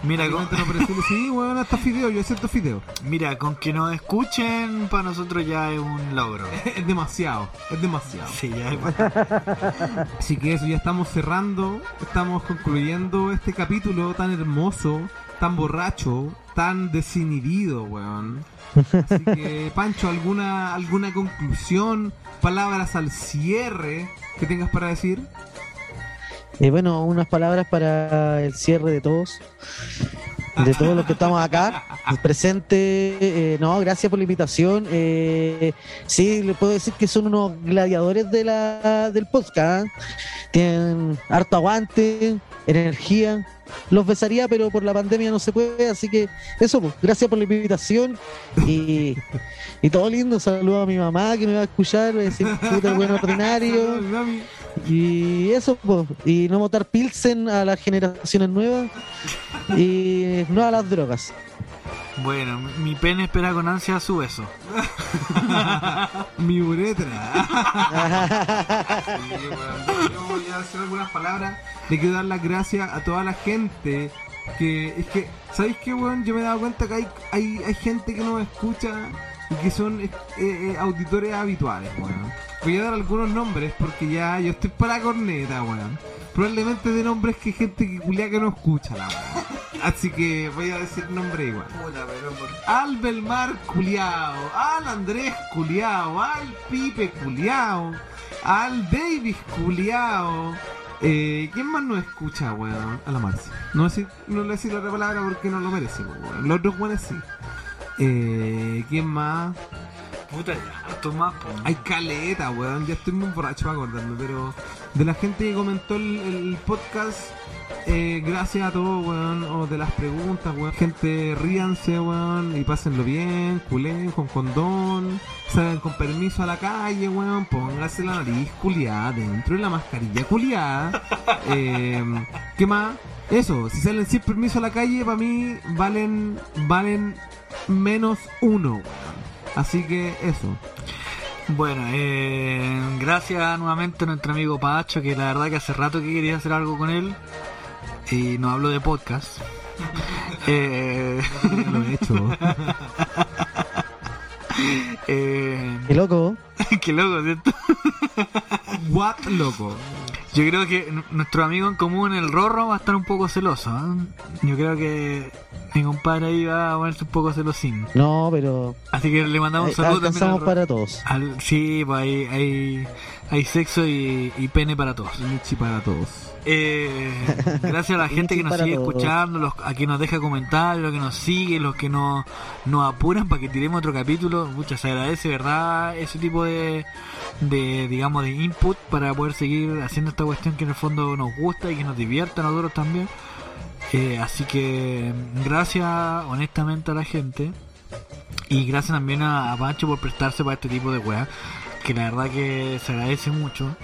Mira, con, no. Sí, weón, hasta fideos. Yo acepto fideos. mira, con que nos escuchen para nosotros ya es un logro. Es demasiado, es demasiado. Sí, ya es Así que eso, ya estamos cerrando, estamos concluyendo este capítulo tan hermoso, tan borracho, tan desinhibido, weón. Así que, Pancho, ¿alguna, alguna conclusión, palabras al cierre que tengas para decir? Eh, bueno, unas palabras para el cierre de todos. de todos los que estamos acá presentes. Eh, no, gracias por la invitación. Eh, sí, les puedo decir que son unos gladiadores de la, del podcast. ¿eh? Tienen harto aguante, energía. Los besaría, pero por la pandemia no se puede, así que eso, pues, gracias por la invitación y, y todo lindo. Saludo a mi mamá que me va a escuchar, voy a decir puta el buen ordinario. Y eso, pues, y no votar Pilsen a las generaciones nuevas y no a las drogas. Bueno, mi pene espera con ansia su beso. Mi uretra. Sí. Yo voy a hacer algunas palabras. Le quiero dar las gracias a toda la gente. Que es que, ¿sabéis qué, weón? Yo me he dado cuenta que hay, hay, hay gente que nos escucha y que son eh, eh, auditores habituales, weón. Voy a dar algunos nombres porque ya yo estoy para la corneta, weón. Probablemente de nombres que gente que culia que no escucha, la weón. Así que voy a decir nombre igual. Al Belmar culiao, al Andrés culiao, al Pipe culiao, al Davis culiao. Eh, ¿Quién más no escucha, weón? A la Marcia. No, decir, no le decir la otra palabra porque no lo merece, weón. Los otros weones sí. Eh, ¿Quién más? Puta, ya, harto más, po. Hay caleta, weón. Ya estoy muy borracho para acordarme, pero de la gente que comentó el, el podcast, eh, gracias a todos, weón. O de las preguntas, weón. Gente, ríanse, weón. Y pásenlo bien, culen con condón. Salgan con permiso a la calle, weón. Pónganse la nariz culiada dentro de la mascarilla culiada. Eh, ¿Qué más? Eso, si salen sin permiso a la calle, para mí valen, valen menos uno, weón. Así que eso. Bueno, eh, gracias nuevamente a nuestro amigo Pacho, que la verdad que hace rato que quería hacer algo con él. Y nos habló de podcast. eh, Lo he hecho. eh, Qué loco. qué loco, ¿cierto? What loco. Yo creo que nuestro amigo en común, el Rorro, va a estar un poco celoso. ¿eh? Yo creo que mi compadre ahí va a ponerse un poco celosín. No, pero Así que le mandamos un eh, saludo también al alcanzamos Rorro. para todos. Al- sí, pues hay, hay, hay sexo y, y pene para todos. Michi para todos. Eh, gracias a la gente que nos sigue todos. escuchando, los, a quien nos deja comentarios, los que nos sigue, los que nos, nos apuran para que tiremos otro capítulo. Muchas agradece, ¿verdad? Ese tipo de, de, digamos, de input para poder seguir haciendo esta cuestión que en el fondo nos gusta y que nos divierta a nosotros también. Eh, así que gracias honestamente a la gente. Y gracias también a, a Pancho por prestarse para este tipo de weas. Que la verdad que se agradece mucho.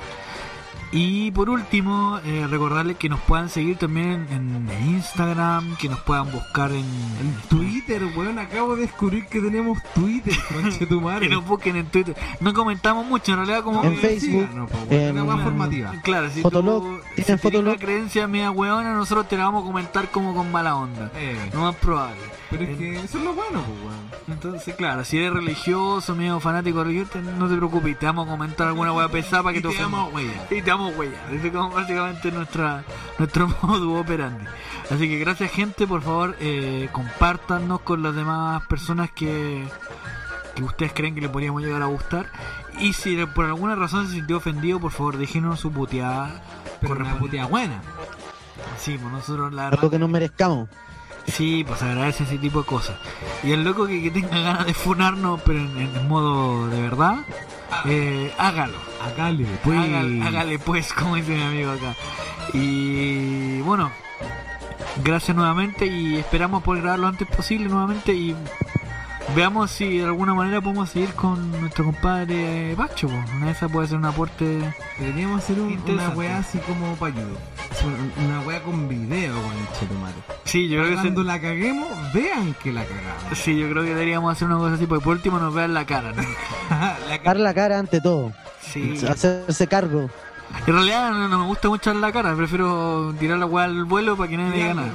Y por último, eh, recordarles que nos puedan seguir también en, Instagram, que nos puedan buscar en, En Twitter, weón, acabo de descubrir que tenemos Twitter, conche tu madre. que nos busquen en Twitter. No comentamos mucho, en realidad como... En Eh, Facebook, weón, en- una weá formativa. Claro, si Fotolog, tú ¿tienen si Fotolog? una creencia media hueona, nosotros te la vamos a comentar como con mala onda. Eh, No más probable. Pero es que eso es lo bueno, pues, weón. Entonces, claro, si eres religioso, medio fanático religioso, no te preocupes, te vamos a comentar alguna hueá pesada para que Y te te ofenda. damos huella. Y te damos huella. Ese es como básicamente nuestra, nuestro modo operandi. Así que gracias gente, por favor, eh, compártanos con las demás personas que, que ustedes creen que le podríamos llegar a gustar. Y si por alguna razón se sintió ofendido, por favor, déjenos su puteada. Pero una puteada buena. Sí, pues nosotros la Algo verdad. que nos merezcamos. Sí, pues agradece ese tipo de cosas. Y el loco que, que tenga ganas de funarnos, pero en, en modo de verdad, eh, hágalo. Hágale, pues. Hágale, hágale, pues, como dice mi amigo acá. Y bueno, gracias nuevamente y esperamos poder grabar lo antes posible nuevamente y veamos si de alguna manera podemos seguir con nuestro compadre Pacho. Una de esas puede ser un aporte. Deberíamos hacer un- una weá así como para ayudo. Una weá con video, conche tu madre. Sí, yo creo que Cuando se- la caguemos, vean que la cagamos. Sí, yo creo que deberíamos hacer una cosa así, porque por último nos vean la cara. ¿no? la Dar la cara ante todo. Sí. Hacerse cargo. En realidad no, no me gusta mucho dar la cara, prefiero tirar la weá al vuelo para que nadie me diga nada.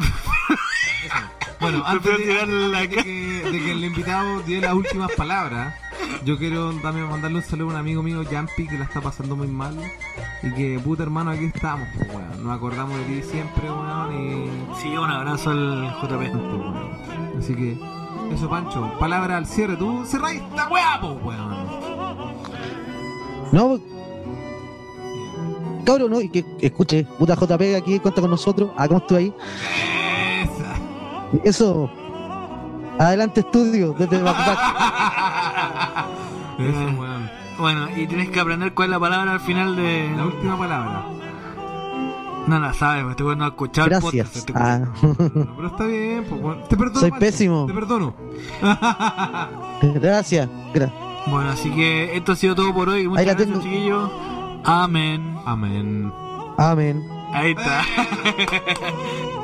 Bueno, antes, de, Prefiero tirarle la antes de que, de que el invitado diera las últimas palabras, yo quiero también mandarle un saludo a un amigo mío, Jampi, que la está pasando muy mal. Y que, puta hermano, aquí estamos, pues, weón. Nos acordamos de ti siempre, weón. Y. Sí, un abrazo al JP. Pues. Así que, eso, Pancho. Palabra al cierre. Tú cerráis esta weá, pues, weón. No, cabrón, no, y que escuche, puta JP aquí cuenta con nosotros. Ah, ¿cómo estoy ahí? Esa. Eso. Adelante estudio, desde Backpack. Eso, Eh. Bueno, y tienes que aprender cuál es la palabra al final de. La última palabra. No la sabes, este weón no ha escuchado el podcast. Gracias. este Ah, No, pero está bien, pues. Te perdono. Soy pésimo. Te perdono. gracias. gra- Bueno, así que esto ha sido todo por hoy. Muchas gracias, tengo. chiquillos. Amén. Amén. Amén. Ahí está.